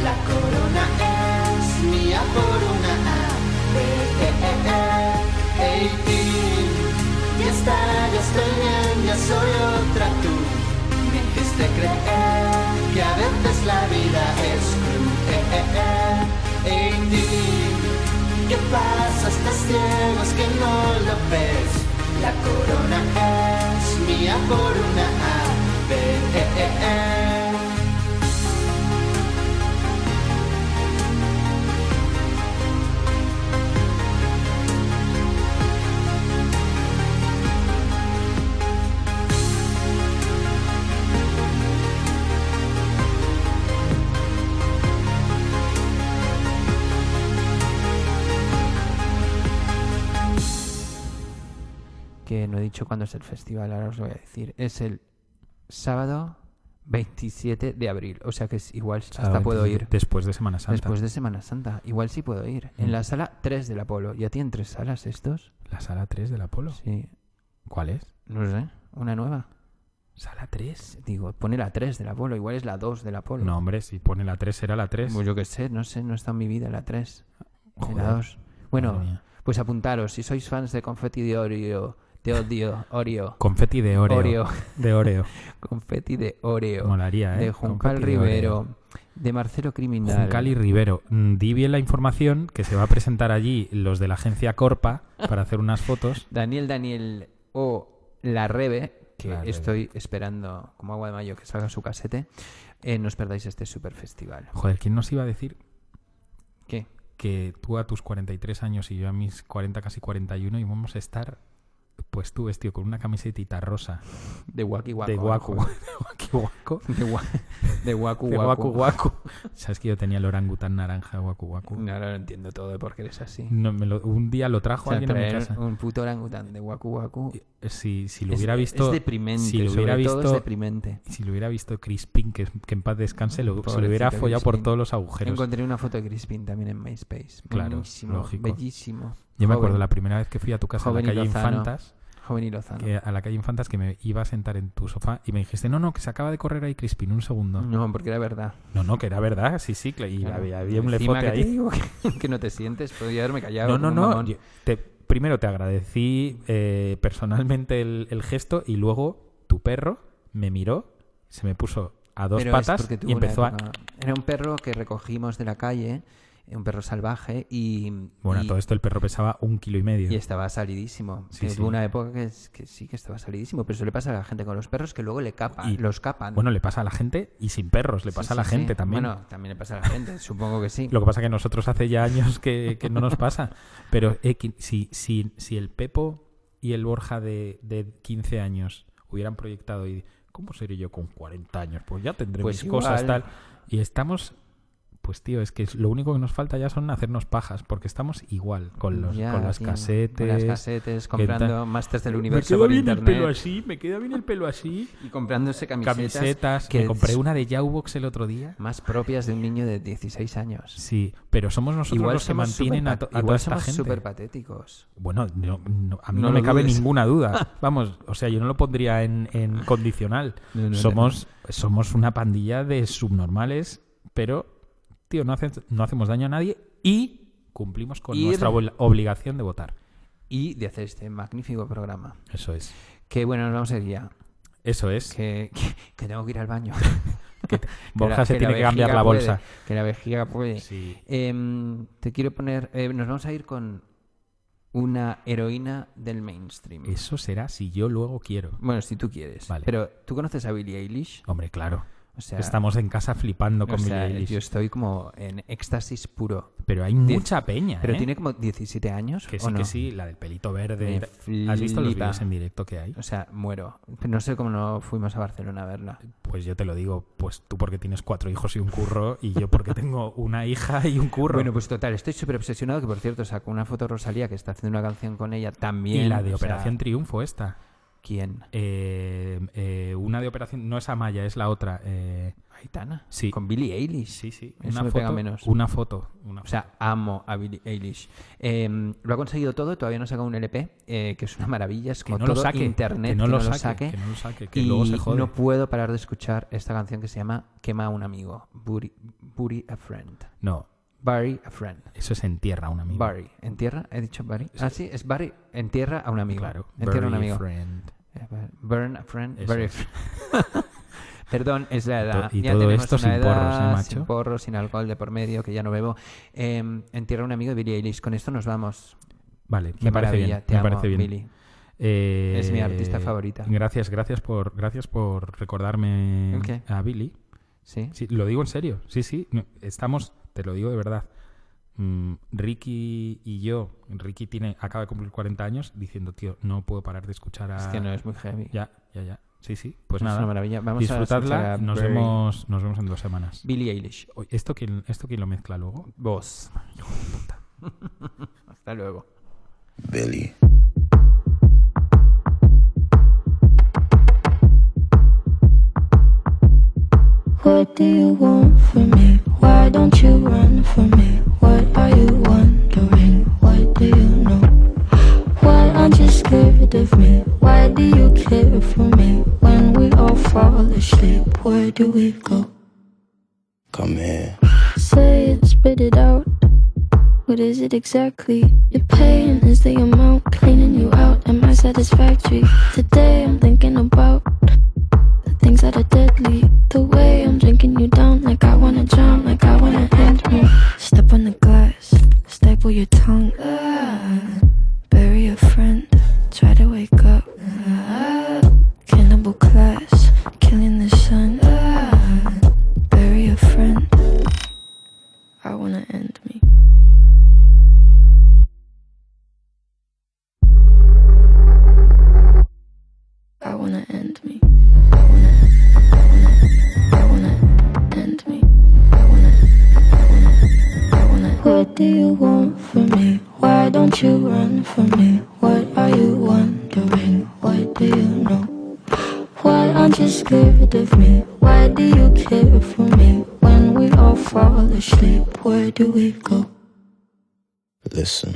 Speaker 8: La corona es mía por una A. Eh. Hey, teen, ya está, ya estoy bien, ya soy otra tú. Me hiciste creer que a veces la vida es cruel en ti. ¿Qué pasa? Estás ciego, que no lo ves. La
Speaker 1: corona es mía por una vez. No he dicho cuándo es el festival, ahora os lo voy a decir. Es el sábado 27 de abril, o sea que es igual hasta
Speaker 2: Sábado
Speaker 1: puedo
Speaker 2: 27,
Speaker 1: ir.
Speaker 2: Después de Semana Santa.
Speaker 1: Después de Semana Santa, igual sí puedo ir. En
Speaker 2: Mm.
Speaker 1: la sala 3 del Apolo. ¿Ya tienen tres salas estos?
Speaker 2: La sala 3 del Apolo.
Speaker 1: Sí,
Speaker 2: ¿Cuál es?
Speaker 1: no sé, una nueva.
Speaker 2: ¿Sala 3?
Speaker 1: Digo, pone la 3 del Apolo, igual es la 2 del Apolo.
Speaker 2: No, hombre, si pone la 3 será la 3.
Speaker 1: Pues yo qué sé, no sé, no está en mi vida la 3. En
Speaker 2: Joder,
Speaker 1: la 2. Bueno, pues apuntaros, si sois fans de Confetti de de Odio, Oreo,
Speaker 2: Confeti de Oreo.
Speaker 1: Oreo.
Speaker 2: De Oreo.
Speaker 1: Confetti de Oreo,
Speaker 2: Molaría, ¿eh?
Speaker 1: de Juncal
Speaker 2: Confeti.
Speaker 1: Rivero, de Marcelo Criminal.
Speaker 2: Juncal y Rivero. Mm, Di bien la información que se va a presentar allí los de la agencia Corpa para hacer unas fotos.
Speaker 1: Daniel Daniel o La Rebe, que
Speaker 2: La Rebe.
Speaker 1: estoy esperando como agua de mayo que salga su casete. Eh, no os perdáis este super festival.
Speaker 2: Joder, ¿quién nos iba a decir
Speaker 1: ¿Qué?
Speaker 2: que tú a tus 43 años y yo a mis 40, casi 41 íbamos a estar, pues tú vestido con una camisetita rosa
Speaker 1: De Waki Waku.
Speaker 2: de guacu, de Waki Waku,
Speaker 1: De, de Waku
Speaker 2: de
Speaker 1: Waku.
Speaker 2: guacu. ¿Sabes que yo tenía el orangután naranja guacu guacu?
Speaker 1: No, ahora lo entiendo todo de por qué eres así.
Speaker 2: No, me lo- un día lo
Speaker 1: O
Speaker 2: trajo
Speaker 1: sea,
Speaker 2: alguien a mi casa.
Speaker 1: un puto orangután de Waku Waku.
Speaker 2: Si, si lo
Speaker 1: es-
Speaker 2: hubiera visto,
Speaker 1: Es deprimente.
Speaker 2: si lo hubiera visto,
Speaker 1: es deprimente.
Speaker 2: si lo hubiera visto Crispin, que, que en paz descanse, lo, se lo hubiera follado por todos los agujeros.
Speaker 1: Encontré una foto de Crispin también en MySpace.
Speaker 2: Claro,
Speaker 1: Buenísimo,
Speaker 2: lógico.
Speaker 1: Bellísimo.
Speaker 2: Yo me acuerdo la primera vez que fui a tu casa a la calle
Speaker 1: lozano.
Speaker 2: Infantas,
Speaker 1: Joven y lozano.
Speaker 2: que a la calle Infantas que me iba a sentar en tu sofá y me dijiste, no, no, que se acaba de correr ahí Crispin, un segundo.
Speaker 1: No, porque era verdad.
Speaker 2: No, no, que era verdad, sí, sí, y
Speaker 1: Claro.
Speaker 2: había, había un lefote
Speaker 1: que te
Speaker 2: ahí.
Speaker 1: digo que, que no te sientes, podría haberme callado.
Speaker 2: No, no, no. te- primero te agradecí eh, personalmente el, el gesto y luego tu perro me miró, se me puso a dos
Speaker 1: Pero
Speaker 2: patas y empezó a...
Speaker 1: Era un perro que recogimos de la calle, un perro salvaje, y,
Speaker 2: Bueno,
Speaker 1: y,
Speaker 2: todo esto el perro pesaba un kilo y medio.
Speaker 1: y estaba salidísimo.
Speaker 2: Sí, sí.
Speaker 1: Hubo una época que, es- que sí que estaba salidísimo, pero eso le pasa a la gente con los perros que luego le capan,
Speaker 2: Y-
Speaker 1: los capan.
Speaker 2: Bueno, le pasa a la gente y sin perros, le
Speaker 1: Sí,
Speaker 2: pasa a la gente también.
Speaker 1: Bueno, también le pasa a la gente, supongo que sí.
Speaker 2: Lo que pasa que nosotros hace ya años que, que no nos pasa. Pero eh, si, si, si el Pepo y el Borja de, de 15 años hubieran proyectado y ¿cómo seré yo con 40 años? Pues ya tendré
Speaker 1: Pues
Speaker 2: mis cosas tal. Y estamos pues tío, es que lo único que nos falta ya son hacernos pajas, porque estamos igual con los
Speaker 1: Ya,
Speaker 2: con las
Speaker 1: tío,
Speaker 2: casetes.
Speaker 1: Con las casetes, comprando Masters del
Speaker 2: me
Speaker 1: Universo
Speaker 2: queda
Speaker 1: por
Speaker 2: bien el
Speaker 1: internet.
Speaker 2: pelo así, me queda bien el pelo así.
Speaker 1: Y comprándose camisetas,
Speaker 2: Camisetas,
Speaker 1: que
Speaker 2: me compré una de Yaubox el otro día.
Speaker 1: más propias de un niño de 16 años.
Speaker 2: Sí, pero somos nosotros
Speaker 1: igual
Speaker 2: los que mantienen a, to- a toda esta gente.
Speaker 1: súper patéticos.
Speaker 2: Bueno, no- no- a mí
Speaker 1: No
Speaker 2: no, me cabe
Speaker 1: dudes.
Speaker 2: ninguna duda. Vamos, o sea, yo no lo pondría en, en condicional. Somos, somos una pandilla de subnormales, pero, tío, no, hace- no hacemos daño a nadie y cumplimos con
Speaker 1: Y-
Speaker 2: nuestra obli- obligación de votar.
Speaker 1: Y de hacer este magnífico programa.
Speaker 2: Eso es.
Speaker 1: Que bueno, nos vamos a ir ya.
Speaker 2: Eso es.
Speaker 1: Que, que, que tengo que ir al baño.
Speaker 2: Borja
Speaker 1: la-
Speaker 2: se
Speaker 1: que
Speaker 2: tiene que cambiar la
Speaker 1: puede,
Speaker 2: bolsa.
Speaker 1: que la vejiga puede.
Speaker 2: Sí.
Speaker 1: Em, te quiero poner. eh, nos vamos a ir con una heroína del mainstream.
Speaker 2: Eso será si yo luego quiero.
Speaker 1: Bueno, si tú quieres.
Speaker 2: Vale.
Speaker 1: Pero, ¿tú conoces a Billie Eilish?
Speaker 2: Hombre, claro.
Speaker 1: O sea,
Speaker 2: Estamos en casa flipando con
Speaker 1: o sea,
Speaker 2: Billie Eilish.
Speaker 1: yo estoy como en éxtasis puro.
Speaker 2: Pero hay
Speaker 1: Diez-
Speaker 2: mucha peña,
Speaker 1: Pero
Speaker 2: ¿eh?
Speaker 1: tiene como 17 años.
Speaker 2: Que
Speaker 1: ¿o
Speaker 2: sí,
Speaker 1: no?
Speaker 2: que sí, la del pelito verde.
Speaker 1: Me
Speaker 2: ¿Has visto los vídeos en directo que hay?
Speaker 1: O sea, muero. No sé cómo no fuimos a Barcelona a verla.
Speaker 2: Pues yo te lo digo, pues tú porque tienes cuatro hijos y un curro, y yo porque tengo una hija y un curro.
Speaker 1: Bueno, pues total, estoy súper obsesionado, que por cierto sacó una foto Rosalía que está haciendo una canción con ella también.
Speaker 2: y la de
Speaker 1: o sea,
Speaker 2: Operación Triunfo esta.
Speaker 1: ¿Quién?
Speaker 2: Eh, eh, una de Operación, no es Amaya, es la otra. eh,
Speaker 1: Aitana.
Speaker 2: Sí.
Speaker 1: Con Billie Eilish.
Speaker 2: sí, sí,
Speaker 1: Eso
Speaker 2: una
Speaker 1: me
Speaker 2: foto,
Speaker 1: pega menos.
Speaker 2: una foto, una
Speaker 1: O sea, amo a Billie Eilish. Eh, lo ha conseguido todo, todavía no ha sacado un LP, eh, que es una maravilla, es
Speaker 2: que
Speaker 1: como
Speaker 2: no lo
Speaker 1: todo
Speaker 2: saque,
Speaker 1: internet,
Speaker 2: que no, lo, saque, que no lo saque, que
Speaker 1: y
Speaker 2: luego se jode.
Speaker 1: no puedo parar de escuchar esta canción que se llama Quema a un amigo, Bury, Bury a Friend.
Speaker 2: No,
Speaker 1: Bury a Friend.
Speaker 2: eso es en tierra un amigo.
Speaker 1: Bury. ¿En tierra? ¿He dicho Bury? Ah, sí, es Bury. En tierra a un amigo.
Speaker 2: Claro,
Speaker 1: En tierra a un amigo.
Speaker 2: friend.
Speaker 1: Burn a friend.
Speaker 2: Eso es.
Speaker 1: friend. Perdón, es la edad.
Speaker 2: Y
Speaker 1: ya
Speaker 2: todo
Speaker 1: tenemos
Speaker 2: esto
Speaker 1: una
Speaker 2: sin porros, ¿eh,
Speaker 1: edad,
Speaker 2: macho?
Speaker 1: Sin porros, sin alcohol de por medio, que ya no bebo. Eh, en tierra a un amigo de Billie Eilish. Con esto nos vamos.
Speaker 2: Vale,
Speaker 1: Qué
Speaker 2: me parece bien.
Speaker 1: te
Speaker 2: me
Speaker 1: amo,
Speaker 2: parece bien.
Speaker 1: Billie.
Speaker 2: Eh,
Speaker 1: Es mi artista favorita.
Speaker 2: Gracias, gracias por, gracias por recordarme
Speaker 1: ¿El qué?
Speaker 2: a Billy.
Speaker 1: ¿Sí?
Speaker 2: Sí, lo digo en serio. Sí, sí. Estamos, te lo digo de verdad. Mm, Ricky y yo, Ricky tiene, acaba de cumplir 40 años, diciendo, tío, no puedo parar de escuchar a...
Speaker 1: Es que no, es muy heavy.
Speaker 2: Ya, ya, ya. Sí, sí. Pues
Speaker 1: es
Speaker 2: nada.
Speaker 1: Una maravilla. Vamos
Speaker 2: disfrutarla.
Speaker 1: A
Speaker 2: nos, vemos, nos vemos en dos semanas.
Speaker 1: Billie Eilish.
Speaker 2: ¿Esto quién, esto quién lo mezcla luego?
Speaker 1: Vos. Hasta luego.
Speaker 5: Billy.
Speaker 4: What do you want from me? Why don't you run from me? What are you wondering? What do you know? Why aren't you scared of me? Why do you care for me? When we all fall asleep, where do we go?
Speaker 8: Come here.
Speaker 4: Say it, spit it out. What is it exactly? Your pain is the amount cleaning you out. Am I satisfactory? Today I'm thinking about the things that are deadly. The way I'm drinking you down, like I wanna drown, like I wanna end me. Step on the glass, staple your tongue. Ah, bury a friend, try to wake up. Ah, cannibal class, killing the sun. Ah, bury a friend. I wanna end What do you want from me? Why don't you run from me? What are you wondering? What do you know? Why aren't you scared of me? Why do you care for me? When we all fall asleep, where do we go?
Speaker 8: Listen.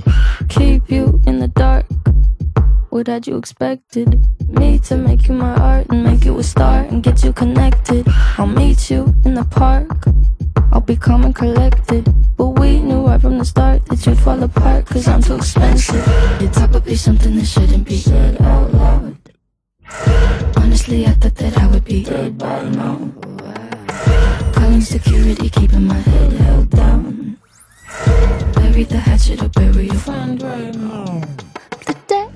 Speaker 4: keep you in the dark. What had you expected? Me to make you my art and make you a star and get you connected. I'll meet you in the park. I'll be calm and collected. But we knew right from the start that you'd fall apart cause I'm too expensive. Would be something that shouldn't be said out loud. Honestly, I thought that I would be dead by now. Calling security, keeping my head held down. Bury the hatchet or bury your friend right now.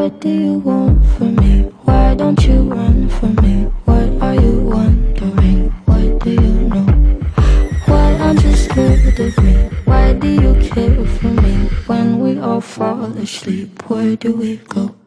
Speaker 4: What do you want from me? Why don't you run from me? What are you wondering? What do you know? Why scared of me? Why do you care for me? When we all fall asleep, where do we go?